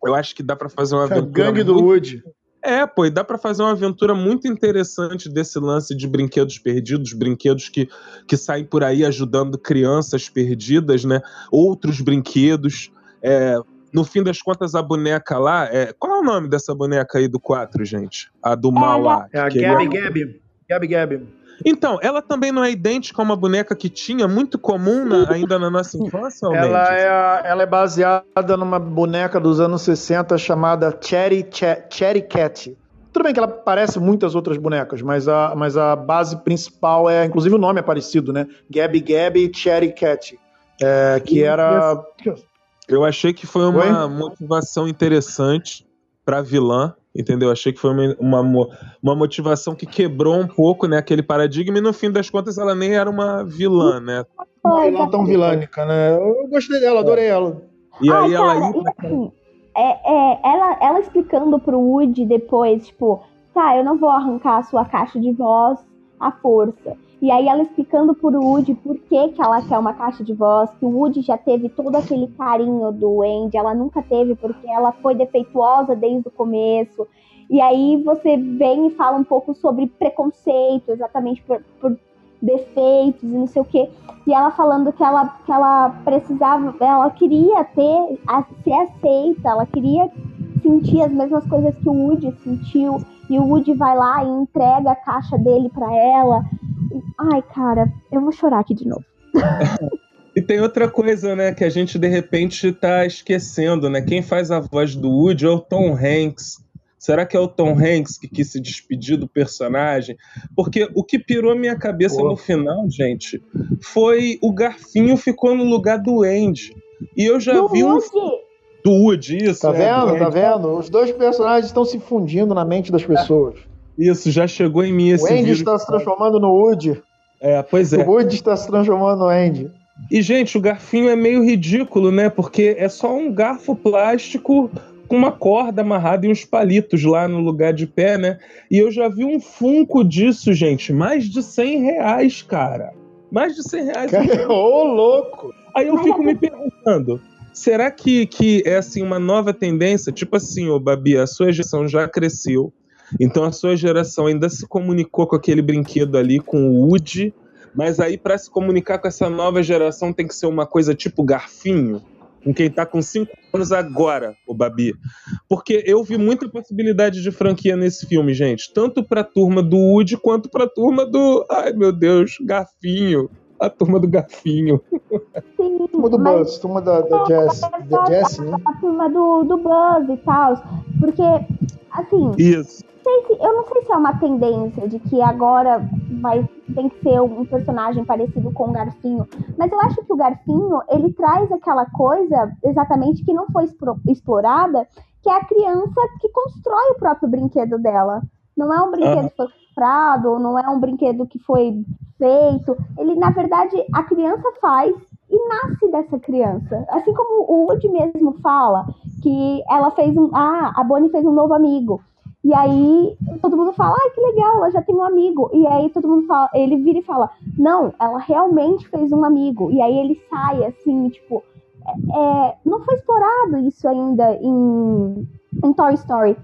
Eu acho que dá para fazer uma aventura. gangue muito... do Woody. É, pô, e dá para fazer uma aventura muito interessante desse lance de brinquedos perdidos, brinquedos que, que saem por aí ajudando crianças perdidas, né? Outros brinquedos. É, no fim das contas, a boneca lá. É... Qual é o nome dessa boneca aí do 4, gente? A do mal lá. É a Gabby Gabby. Gabby Gabby. Então, ela também não é idêntica a uma boneca que tinha, muito comum na, ainda na nossa infância? ela, é, ela é baseada numa boneca dos anos 60 chamada Cherry, Cherry Cat. Tudo bem que ela parece muitas outras bonecas, mas a, mas a base principal é, inclusive o nome é parecido, né? Gabby Gabby Cherry Cat. É, que era. Eu achei que foi uma Oi? motivação interessante pra vilã entendeu? Achei que foi uma, uma, uma, motivação que quebrou um pouco, né, aquele paradigma, e no fim das contas ela nem era uma vilã, né? Não vilã tão vilânica, né? Eu gostei dela, adorei ela. E aí ah, ela... Cara, assim, é, é, ela, ela explicando pro Woody depois, tipo, tá, eu não vou arrancar a sua caixa de voz à força. E aí ela explicando pro Woody por que, que ela quer uma caixa de voz, que o Woody já teve todo aquele carinho do Andy, ela nunca teve porque ela foi defeituosa desde o começo. E aí você vem e fala um pouco sobre preconceito, exatamente por, por defeitos e não sei o quê. E ela falando que ela, que ela precisava, ela queria ter, ser aceita, ela queria sentir as mesmas coisas que o Woody sentiu. E o Woody vai lá e entrega a caixa dele para ela. Ai, cara, eu vou chorar aqui de novo. E tem outra coisa, né, que a gente de repente tá esquecendo, né? Quem faz a voz do Woody é o Tom Hanks. Será que é o Tom Hanks que quis se despedir do personagem? Porque o que pirou a minha cabeça Pô. no final, gente, foi o Garfinho ficou no lugar do Andy. E eu já do vi um. Woody. Do Woody, isso. Tá é, vendo? Tá vendo? Os dois personagens estão se fundindo na mente das pessoas. Isso, já chegou em mim esse O Andy está se transformando no Woody. É, pois é. O Woody está se transformando no Andy. E, gente, o garfinho é meio ridículo, né? Porque é só um garfo plástico com uma corda amarrada e uns palitos lá no lugar de pé, né? E eu já vi um funko disso, gente. Mais de 100 reais, cara. Mais de 100 reais. *laughs* Ô, oh, louco! Aí eu fico me perguntando. Será que, que é assim uma nova tendência? Tipo assim, ô Babi, a sua geração já cresceu, então a sua geração ainda se comunicou com aquele brinquedo ali, com o Woody, mas aí para se comunicar com essa nova geração tem que ser uma coisa tipo garfinho, com quem tá com 5 anos agora, o Babi. Porque eu vi muita possibilidade de franquia nesse filme, gente, tanto pra turma do Woody quanto pra turma do, ai meu Deus, garfinho a turma do Garfinho. Sim, turma do mas... Buzz, turma da, da Jess, da Jess, né? A turma do, do Buzz e tal. Porque, assim. Isso. Se, eu não sei se é uma tendência de que agora vai tem que ser um personagem parecido com o Garfinho, mas eu acho que o Garfinho ele traz aquela coisa exatamente que não foi explorada, que é a criança que constrói o próprio brinquedo dela. Não é um brinquedo que comprado, não é um brinquedo que foi feito. Ele, na verdade, a criança faz e nasce dessa criança. Assim como o Woody mesmo fala que ela fez um. Ah, a Bonnie fez um novo amigo. E aí todo mundo fala, ai, que legal, ela já tem um amigo. E aí todo mundo fala, ele vira e fala, não, ela realmente fez um amigo. E aí ele sai assim, tipo, é, é não foi explorado isso ainda em, em Toy Story.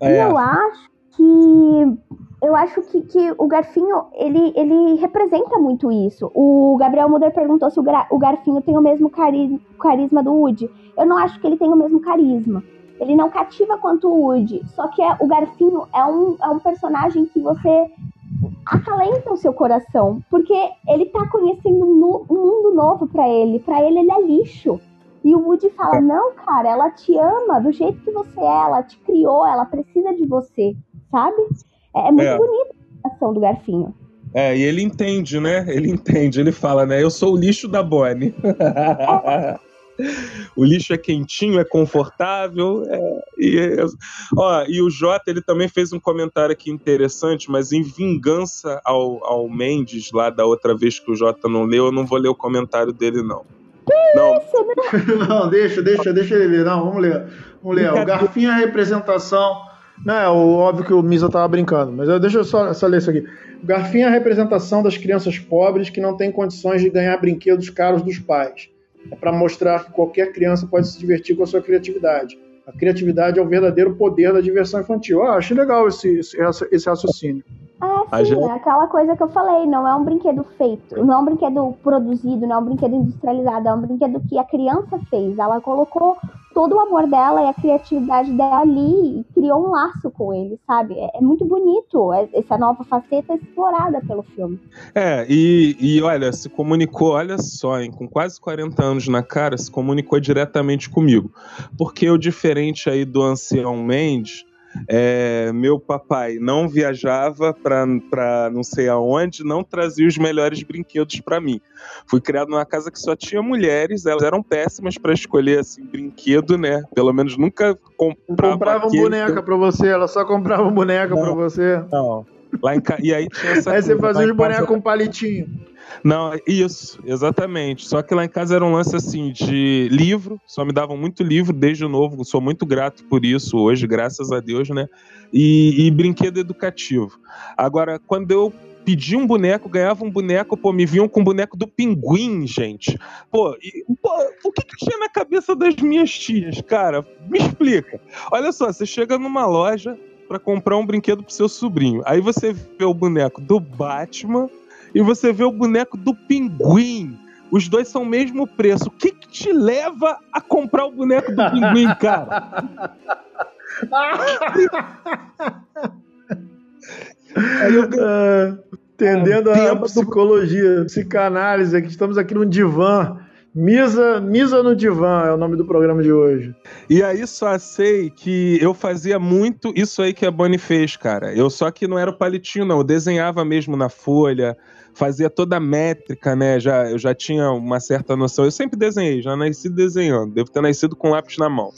É. E eu acho que eu acho que, que o Garfinho, ele, ele representa muito isso. O Gabriel Muder perguntou se o, o Garfinho tem o mesmo cari carisma do Woody. Eu não acho que ele tem o mesmo carisma. Ele não cativa quanto o Woody. Só que é, o Garfinho é um, é um personagem que você acalenta o seu coração. Porque ele tá conhecendo um, no, um mundo novo para ele. para ele, ele é lixo. E o Woody fala: Não, cara, ela te ama do jeito que você é. Ela te criou, ela precisa de você, sabe? É, é muito é. bonita a ação do Garfinho. É, e ele entende, né? Ele entende, ele fala, né? Eu sou o lixo da Bonnie. É. *laughs* o lixo é quentinho, é confortável. É, e, é, ó, e o Jota ele também fez um comentário aqui interessante, mas em vingança ao, ao Mendes, lá da outra vez que o Jota não leu, eu não vou ler o comentário dele, não. Que não, isso? né? *laughs* não, deixa, deixa, deixa ele ler. Não, vamos ler. Vamos ler. O garfinho é a representação. Não, é óbvio que o Misa tava brincando, mas eu, deixa eu só, só ler isso aqui. Garfinho é a representação das crianças pobres que não têm condições de ganhar brinquedos caros dos pais. É para mostrar que qualquer criança pode se divertir com a sua criatividade. A criatividade é o verdadeiro poder da diversão infantil. Ah, achei legal esse, esse, esse raciocínio. É, sim, é aquela coisa que eu falei, não é um brinquedo feito, não é um brinquedo produzido, não é um brinquedo industrializado, é um brinquedo que a criança fez. Ela colocou todo o amor dela e a criatividade dela ali e criou um laço com ele, sabe? É, é muito bonito essa nova faceta explorada pelo filme. É, e, e olha, se comunicou, olha só, hein, com quase 40 anos na cara, se comunicou diretamente comigo. Porque eu, diferente aí do ancião Mendes, é, meu papai não viajava para não sei aonde, não trazia os melhores brinquedos para mim. Fui criado numa casa que só tinha mulheres, elas eram péssimas para escolher assim brinquedo, né? Pelo menos nunca comprava. Compravam boneca para você, ela só comprava boneca para você. Não. Lá em ca... E aí tinha essa Aí você fazia os bonecos com palitinho. Não, isso, exatamente. Só que lá em casa era um lance assim de livro, só me davam muito livro desde novo, sou muito grato por isso hoje, graças a Deus, né? E, e brinquedo educativo. Agora, quando eu pedi um boneco, ganhava um boneco, pô, me vinham com um boneco do pinguim, gente. Pô, e, pô, o que, que tinha na cabeça das minhas tias, cara? Me explica. Olha só, você chega numa loja para comprar um brinquedo pro seu sobrinho. Aí você vê o boneco do Batman e você vê o boneco do Pinguim. Os dois são o mesmo preço. O que, que te leva a comprar o boneco do Pinguim, cara? *laughs* Aí eu... Uh, entendendo é, a psicologia, do... psicanálise, aqui, estamos aqui no divã. Misa, Misa no Divã é o nome do programa de hoje. E aí só sei que eu fazia muito isso aí que a Bonnie fez, cara. Eu só que não era o palitinho, não. Eu desenhava mesmo na folha, fazia toda a métrica, né? Já, eu já tinha uma certa noção. Eu sempre desenhei, já nasci desenhando. Devo ter nascido com lápis na mão.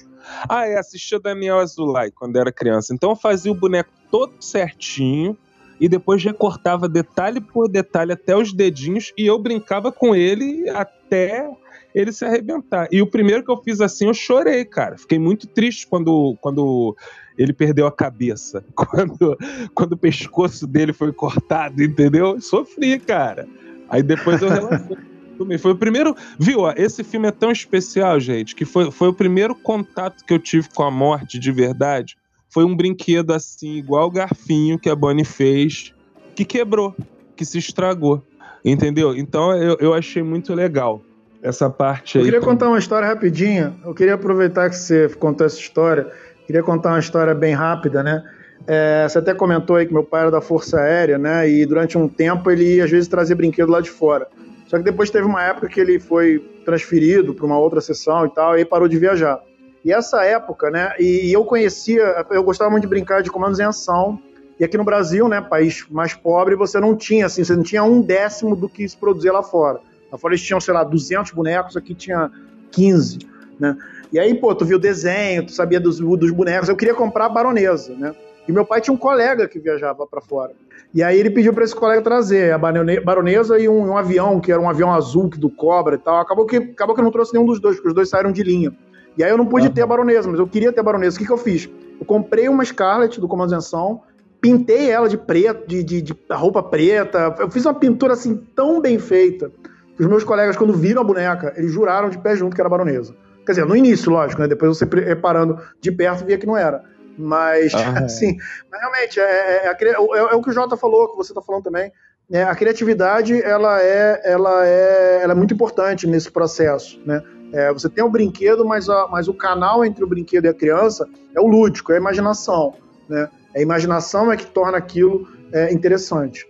Ah, é, assistia Daniel Azulay quando era criança. Então eu fazia o boneco todo certinho e depois recortava detalhe por detalhe até os dedinhos e eu brincava com ele até ele se arrebentar. E o primeiro que eu fiz assim, eu chorei, cara. Fiquei muito triste quando, quando ele perdeu a cabeça. *laughs* Quando, quando o pescoço dele foi cortado, entendeu? Sofri, cara. Aí depois eu relacionei. *laughs* Foi o primeiro. Viu? Ó, esse filme é tão especial, gente, que foi, foi o primeiro contato que eu tive com a morte de verdade. Foi um brinquedo assim, igual o garfinho que a Bonnie fez, que quebrou, que se estragou. Entendeu? Então eu, eu achei muito legal essa parte aí. Eu queria contar uma história rapidinha. Eu queria aproveitar que você contou essa história Queria contar uma história bem rápida, né? É, você até comentou aí que meu pai era da Força Aérea, né? E durante um tempo ele às vezes trazia brinquedo lá de fora. Só que depois teve uma época que ele foi transferido para uma outra sessão e tal, e parou de viajar. E essa época, né? E, eu conhecia, eu gostava muito de brincar de comandos em ação. E aqui no Brasil, né, país mais pobre, você não tinha, assim, você não tinha um décimo do que se produzia lá fora. Lá fora eles tinham, sei lá, 200 bonecos, aqui tinha 15, né? E aí, pô, tu viu o desenho, tu sabia dos, dos bonecos. Eu queria comprar a baronesa, né? E meu pai tinha um colega que viajava para fora. E aí ele pediu para esse colega trazer a baronesa e um, um, avião, que era um avião azul que do Cobra e tal. Acabou que, acabou que eu não trouxe nenhum dos dois, porque os dois saíram de linha. E aí eu não pude ter a baronesa, mas eu queria ter a baronesa. O que, que eu fiz? Eu comprei uma Scarlett do Comando Ascensão, pintei ela de preto, de, de, de roupa preta. Eu fiz uma pintura assim tão bem feita que os meus colegas, quando viram a boneca, eles juraram de pé junto que era a baronesa. Quer dizer, no início, lógico, né? Depois você reparando de perto via que não era. Mas, ah, *laughs* assim, mas realmente, é, é, é, é, o que o Jota falou, que você está falando também. É, a criatividade, ela é, ela, é, ela é muito importante nesse processo, né? É, você tem o brinquedo, mas, a, mas o canal entre o brinquedo e a criança é o lúdico, é a imaginação, né? A imaginação é que torna aquilo é, interessante.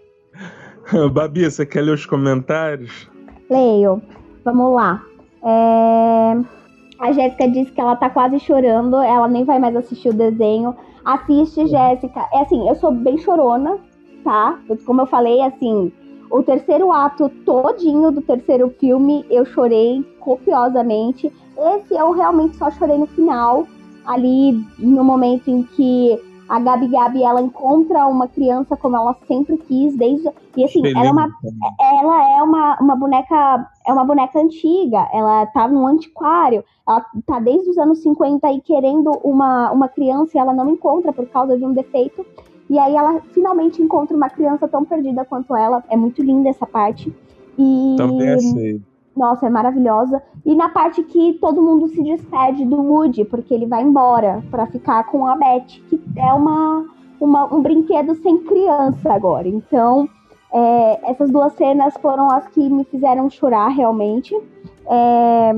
*laughs* Babi, você quer ler os comentários? Leio. Vamos lá. É... A Jéssica disse que ela tá quase chorando, ela nem vai mais assistir o desenho. Assiste, Jéssica. É assim, eu sou bem chorona, tá? Como eu falei, assim, o terceiro ato todinho do terceiro filme eu chorei copiosamente. Esse eu realmente só chorei no final, ali no momento em que a Gabi Gabi ela encontra uma criança como ela sempre quis desde e assim ela é uma ela é uma, uma boneca é uma boneca antiga ela tá no antiquário ela tá desde os anos 50 aí querendo uma, uma criança e ela não encontra por causa de um defeito. E aí ela finalmente encontra uma criança tão perdida quanto ela. É muito linda essa parte. E também achei nossa, é maravilhosa. E na parte que todo mundo se despede do Woody, porque ele vai embora para ficar com a Beth, que é uma, uma, um brinquedo sem criança agora. Então, é, essas duas cenas foram as que me fizeram chorar realmente. É,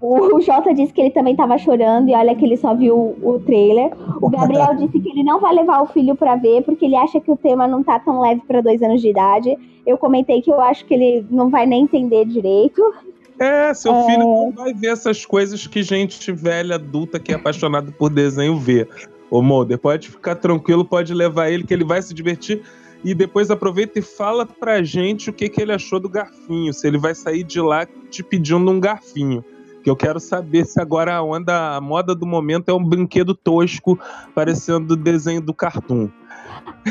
o Jota disse que ele também estava chorando e olha que ele só viu o, trailer. O *laughs* Gabriel disse que ele não vai levar o filho para ver porque ele acha que o tema não tá tão leve para dois anos de idade. Eu comentei que eu acho que ele não vai nem entender direito. É, seu é... filho não vai ver essas coisas que gente velha, adulta, que é apaixonada por desenho vê. Ô, Mulder, pode ficar tranquilo, pode levar ele, que ele vai se divertir. E depois aproveita e fala pra gente o que, que ele achou do garfinho. Se ele vai sair de lá te pedindo um garfinho. Que eu quero saber se agora a onda, a moda do momento é um brinquedo tosco, parecendo o desenho do cartoon.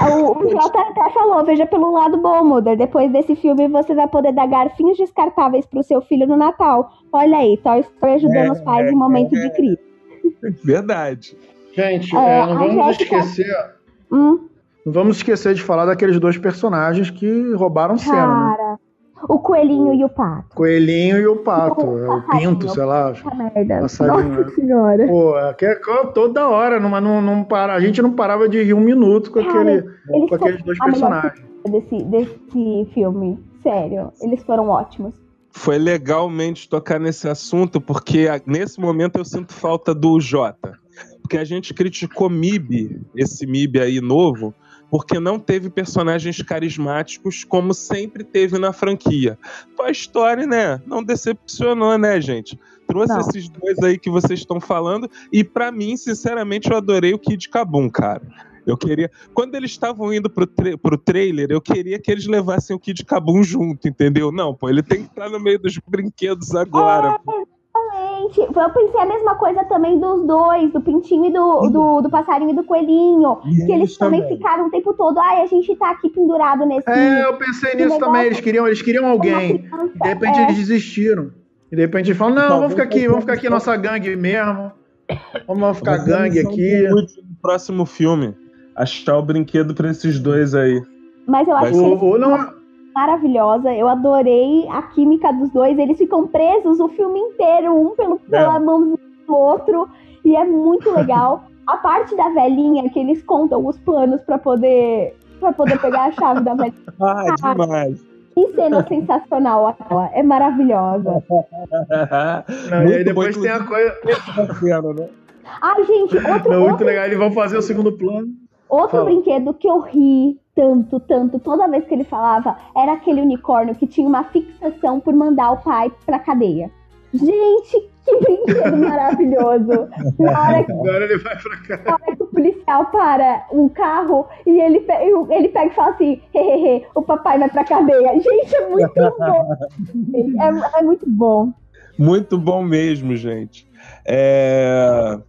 O, o Jota até falou, veja pelo lado bom, Mudar. Depois desse filme você vai poder dar garfinhos descartáveis pro seu filho no Natal. Olha aí, Toy Story ajudando é, os pais é, em momento é, de crise. Verdade. Gente, é, não vamos Jéssica... esquecer. Hum? Não vamos esquecer de falar daqueles dois personagens que roubaram Cara, cena. Né? O coelhinho e o pato. Coelhinho e o pato. O, o pinto, sei lá. Merda. Nossa senhora. Pô, é, é toda hora, não, não, não para, a gente não parava de rir um minuto com, Cara, aquele, com aqueles dois personagens. Desse, desse filme, sério. Eles foram ótimos. Foi legalmente tocar nesse assunto, porque nesse momento eu sinto falta do Jota. Porque a gente criticou MIB, esse MIB aí novo, porque não teve personagens carismáticos como sempre teve na franquia. Toy Story, né? Não decepcionou, né, gente? Trouxe não. esses dois aí que vocês estão falando e para mim, sinceramente, eu adorei o Kid Kabum, cara. Eu queria. Quando eles estavam indo pro, tra pro trailer, eu queria que eles levassem o Kid Kabum junto, entendeu? Não, pô, ele tem que estar no meio dos brinquedos agora. É, Eu pensei a mesma coisa também dos dois, do pintinho e do, do, do passarinho e do coelhinho. E que eles também, também ficaram o tempo todo, ai, a gente tá aqui pendurado nesse. É, eu pensei nisso negócio. também. Eles queriam, eles queriam alguém. Criança, de repente é. eles desistiram. E de repente eles falam, não, vamos ficar aqui, vamos ficar aqui nossa gangue mesmo. Vamos ficar gangue aqui. No próximo filme. Achar o brinquedo pra esses dois aí. Mas eu acho que. Ou, não, maravilhosa. Eu adorei a química dos dois. Eles ficam presos o filme inteiro, um pelo, pela mão do outro. E é muito legal. *laughs* a parte da velhinha que eles contam os planos para poder para poder pegar a chave da velhinha. *laughs* Ah, ah, demais. Que cena sensacional aquela. É maravilhosa. *laughs* Não, e aí depois tem a coisa. Né? Ai, gente, outro. Não, muito legal. Eles vão fazer o segundo plano. Outro Fala. brinquedo que eu ri tanto, tanto, toda vez que ele falava, era aquele unicórnio que tinha uma fixação por mandar o pai pra cadeia. Gente, que brinquedo *laughs* maravilhoso! Na hora que, Agora ele vai pra cá. Na hora que o policial para um carro e ele, ele pega e fala assim: hehehe, o papai vai pra cadeia. Gente, é muito bom! É, é muito bom. Muito bom mesmo, gente. É...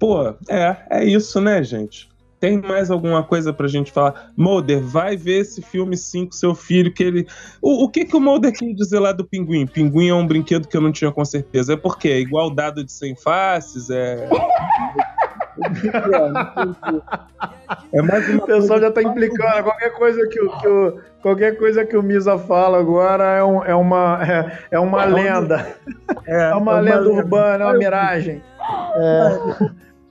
Pô, é, é isso, né, gente? Tem mais alguma coisa pra gente falar? Mulder, vai ver esse filme sim com seu filho, que ele. O, o que que o Mulder quer dizer lá do pinguim? Pinguim é um brinquedo que eu não tinha com certeza. É porque é igual dado de sem faces, é. *laughs* é mais uma o pessoal já tá implicando. Qualquer coisa que o, que o, qualquer coisa que o Misa fala agora é, um, é uma, é, é uma é lenda. É, é, uma, é uma lenda, lenda urbana, é uma miragem. É.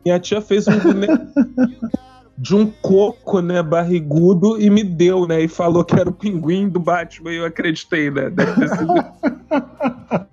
Minha tia fez um boneco *laughs* de um coco, né, barrigudo e me deu, né, e falou que era o pinguim do Batman e eu acreditei, né, deve ter sido... *laughs*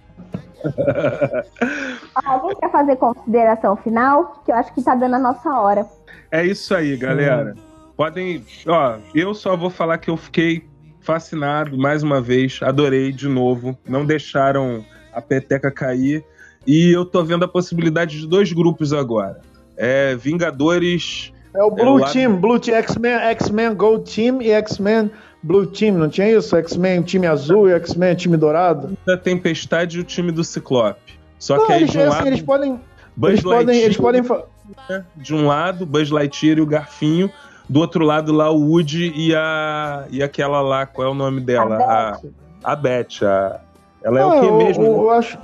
Alguém quer fazer consideração final? Que eu acho que tá dando a nossa hora. É isso aí, galera. Podem. Ó, eu só vou falar que eu fiquei fascinado mais uma vez, adorei de novo. Não deixaram a peteca cair. E eu tô vendo a possibilidade de dois grupos agora. É Vingadores é o Blue é o Team, Blue Team, X-Men, X-Men Gold Team e X-Men Blue Team, não tinha isso? X-Men time azul e X-Men time dourado? Da Tempestade e o time do Ciclope. Só não, que aí eles, de um assim, lado, eles podem eles podem, eles podem, né? De um lado, Buzz Lightyear e o Garfinho. Do outro lado lá, o Woody e a. e aquela lá, qual é o nome dela? A A, Beth. A, ela é Ah, o que eu- mesmo? Eu, acho.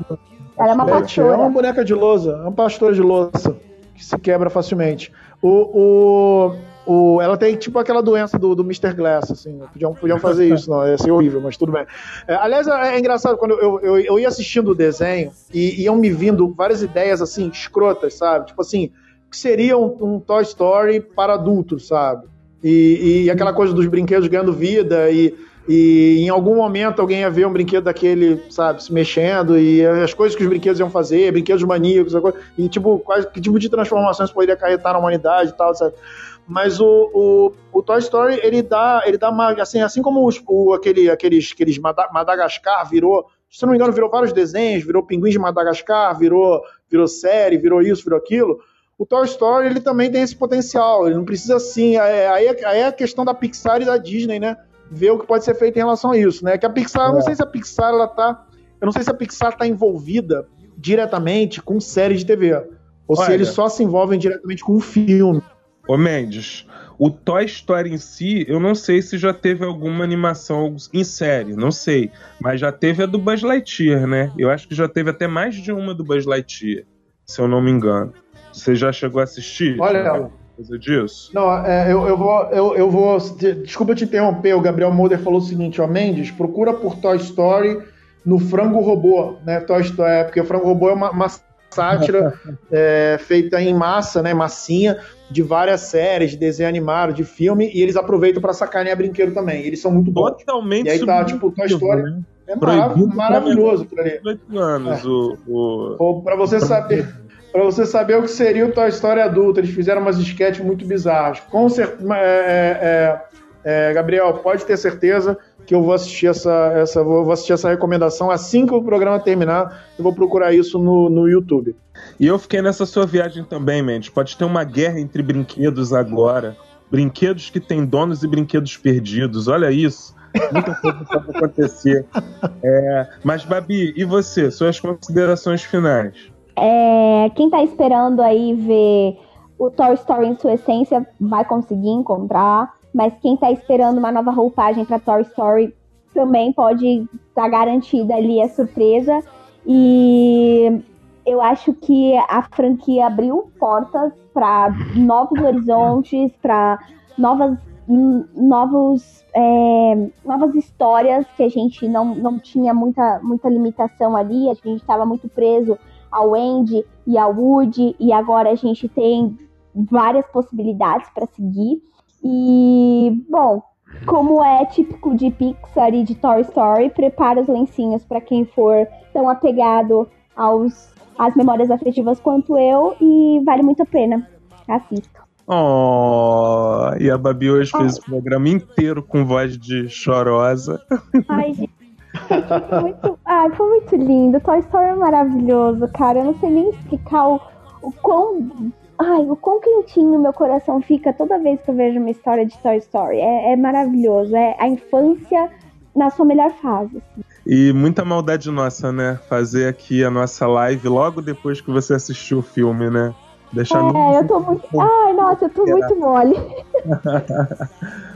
Ela é uma Beth É pastora. uma boneca de lousa, é uma pastora de louça que se quebra facilmente. O, o, o, ela tem tipo aquela doença do, do Mr. Glass, assim. Podiam, podiam fazer isso, não, ia ser horrível, mas tudo bem. É, aliás, é, é engraçado, quando eu, eu, eu ia assistindo o desenho e iam me vindo várias ideias assim, escrotas, sabe? Tipo assim, que seria um, um Toy Story para adultos, sabe? E, e aquela coisa dos brinquedos ganhando vida e, e em algum momento alguém ia ver um brinquedo daquele, sabe, se mexendo e as coisas que os brinquedos iam fazer, brinquedos maníacos, e tipo, quais, que tipo de transformações poderia acarretar na humanidade e tal, sabe? Mas o, o, o Toy Story, ele dá, ele dá uma, assim, assim como os, o, aquele, aqueles, aqueles Mada- Madagascar virou, se não me engano, virou vários desenhos, virou Pinguins de Madagascar, virou, virou série, virou isso, virou aquilo. O Toy Story, ele também tem esse potencial, ele não precisa assim, é- aí é, aí é a questão da Pixar e da Disney, né? Ver o que pode ser feito em relação a isso, né? Que a Pixar, eu não sei se a Pixar, ela tá, eu não sei se a Pixar tá envolvida diretamente com série de TV, ou se Olha. eles só se envolvem diretamente com um filme. Ô Mendes, o Toy Story em si, eu não sei se já teve alguma animação em série, não sei. Mas já teve a do Buzz Lightyear, né? Eu acho que já teve até mais de uma do Buzz Lightyear, se eu não me engano. Você já chegou a assistir? Olha, viu coisa disso? Não, é, eu, eu vou. Eu, eu vou. de- Desculpa te interromper, o Gabriel Mulder falou o seguinte, ó, Mendes, procura por Toy Story no Frango Robô, né? Toy Story, é, porque o Frango Robô é uma, uma sátira *laughs* é, feita em massa, né? Massinha, de várias séries, de desenho animado, de filme, e eles aproveitam pra sacanear brinquedo também. Eles são muito bons. Totalmente E aí tá, tipo, Toy Story. né? É maravilhoso aquilo ali. 18 anos, o, o... Ou Pra você saber. Pra você saber o que seria o Toy Story adulto, eles fizeram umas sketches muito bizarras. Com certeza. É, é, é, Gabriel, pode ter certeza que eu vou assistir essa, essa, vou assistir essa recomendação assim que o programa terminar. Eu vou procurar isso no, no YouTube. E eu fiquei nessa sua viagem também, Mendes. Pode ter uma guerra entre brinquedos agora. Brinquedos que têm donos e brinquedos perdidos. Olha isso. Muita coisa pode acontecer. É, mas, Babi, e você? Suas considerações finais? É, quem tá esperando aí ver o Toy Story em sua essência vai conseguir encontrar, mas quem tá esperando uma nova roupagem para Toy Story também pode estar garantida ali a surpresa. E eu acho que a franquia abriu portas para novos horizontes, para novas novos é, novas histórias que a gente não, não tinha muita, muita limitação ali, a gente estava muito preso ao Andy e ao Woody, e agora a gente tem várias possibilidades para seguir. E, bom, como é típico de Pixar e de Toy Story, prepara os lencinhos para quem for tão apegado aos, às memórias afetivas quanto eu, e vale muito a pena. Assista. Oh, e a Babi hoje fez o programa inteiro com voz de chorosa. Ai, gente. Foi muito, ai, foi muito lindo. Toy Story é maravilhoso, cara. Eu não sei nem explicar o, o quão. Ai, o quão quentinho meu coração fica toda vez que eu vejo uma história de Toy Story. É, é maravilhoso. É a infância na sua melhor fase. assim. E muita maldade nossa, né? Fazer aqui a nossa live logo depois que você assistiu o filme, né? Deixar no- É, eu tô muito. *laughs* Ai, nossa, eu tô muito mole. *laughs*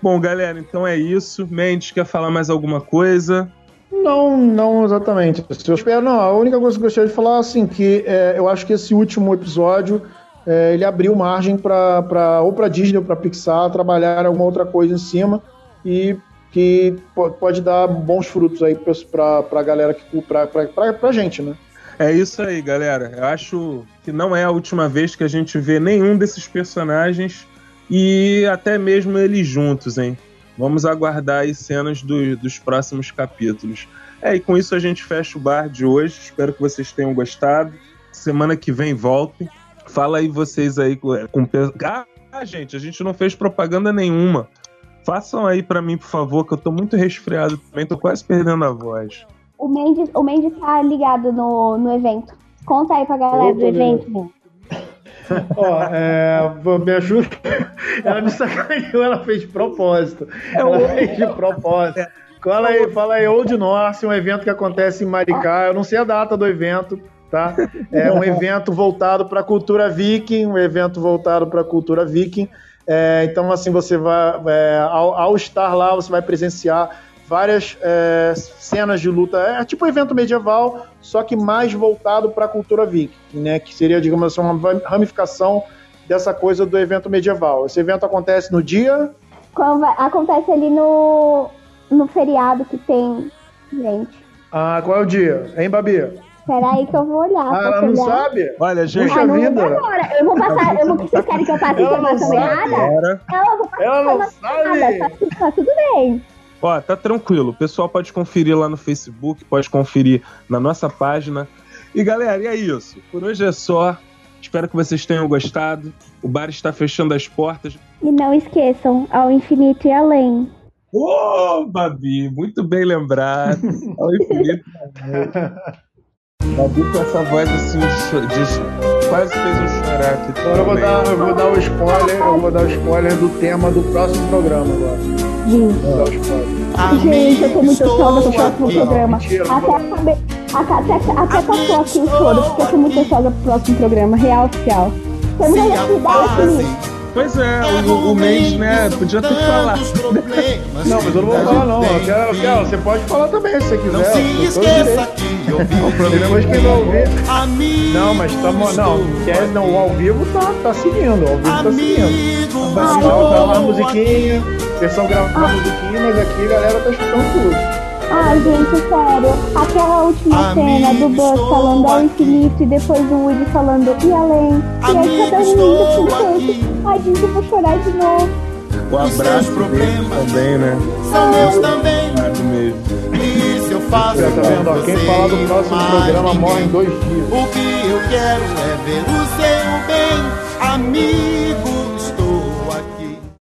Bom, galera, então é isso. Mendes, quer falar mais alguma coisa? Não, não exatamente. Eu espero, não. A única coisa que eu gostaria de falar é assim que é, eu acho que esse último episódio é, ele abriu margem para ou para Disney ou para Pixar trabalhar alguma outra coisa em cima e que po- pode dar bons frutos aí para a galera que para para gente, né? É isso aí, galera. Eu acho que não é a última vez que a gente vê nenhum desses personagens e até mesmo eles juntos, hein? Vamos aguardar aí cenas do- dos próximos capítulos. É, e com isso a gente fecha o bar de hoje. Espero que vocês tenham gostado. Semana que vem voltem. Fala aí vocês aí com. com pe- ah, gente, a gente não fez propaganda nenhuma. Façam aí pra mim, por favor, que eu tô muito resfriado também, tô quase perdendo a voz. O Mendes, o Mendes tá ligado no, no evento. Conta aí pra galera do Opa, evento, Mendes. Ó, é, me ajuda. Ela me sacaneou, ela fez de propósito. Ela fez de propósito. Fala aí, fala aí, Old North, um evento que acontece em Maricá. Eu não sei a data do evento, tá? É um evento voltado para a cultura viking, um evento voltado para a cultura viking. É, então, assim, você vai, é, ao, ao, estar lá, você vai presenciar várias é, cenas de luta. É tipo um evento medieval, só que mais voltado para a cultura viking, né? Que seria, digamos assim, uma ramificação dessa coisa do evento medieval. Esse evento acontece no dia? Acontece ali no, no feriado que tem, gente. Ah, qual é o dia? Hein, Babi? Peraí que eu vou olhar. Ah, ela não olhar? sabe? Olha, gente. Puxa vida. Agora. Eu vou passar. Eu vou, vocês querem que eu passe ela informação errada? Ela, vou passar ela não sabe. Errada. Tá, tá tudo bem. Ó, tá tranquilo. O pessoal pode conferir lá no Facebook, pode conferir na nossa página. E galera, e é isso. Por hoje é só. Espero que vocês tenham gostado. O bar está fechando as portas. E não esqueçam, ao infinito e além. Ô, oh, Babi, muito bem lembrado. *laughs* ao infinito e além. Babi com essa voz assim, de, quase fez eu chorar aqui. Agora eu vou, dar, eu vou dar o spoiler, eu vou dar o spoiler do tema do próximo programa agora. Gente, eu tô muito ansiosa pro próximo programa. Mentira, até, até, até, até passou aqui o choro, porque eu tô muito ansiosa pro próximo programa, real oficial. Uma atividade assim. Pois é, o, o mês, né? Podia ter falado. Não, mas eu não vou falar, não. Eu quero, eu quero, você pode falar também se você quiser. *laughs* Não se esqueça que eu vi. O problema é que não ouvir. Não, mas tamo, não, quer, não, o ao vivo tá, tá seguindo. O ao vivo tá seguindo. Vai lá a musiquinha, versão gravada a musiquinha, mas aqui a galera tá escutando tudo. Ai, gente, sério. Aquela última cena do Buzz falando ao infinito e depois o Woody falando e além. E aí cada um indo pro canto. Ai, gente, eu vou chorar de novo. O abraço problemas também, né? São meus também. mesmo. Isso eu faço. Já tá vendo? Ó, quem falar do próximo programa morre em dois dias. O que eu quero é ver o seu bem, amigo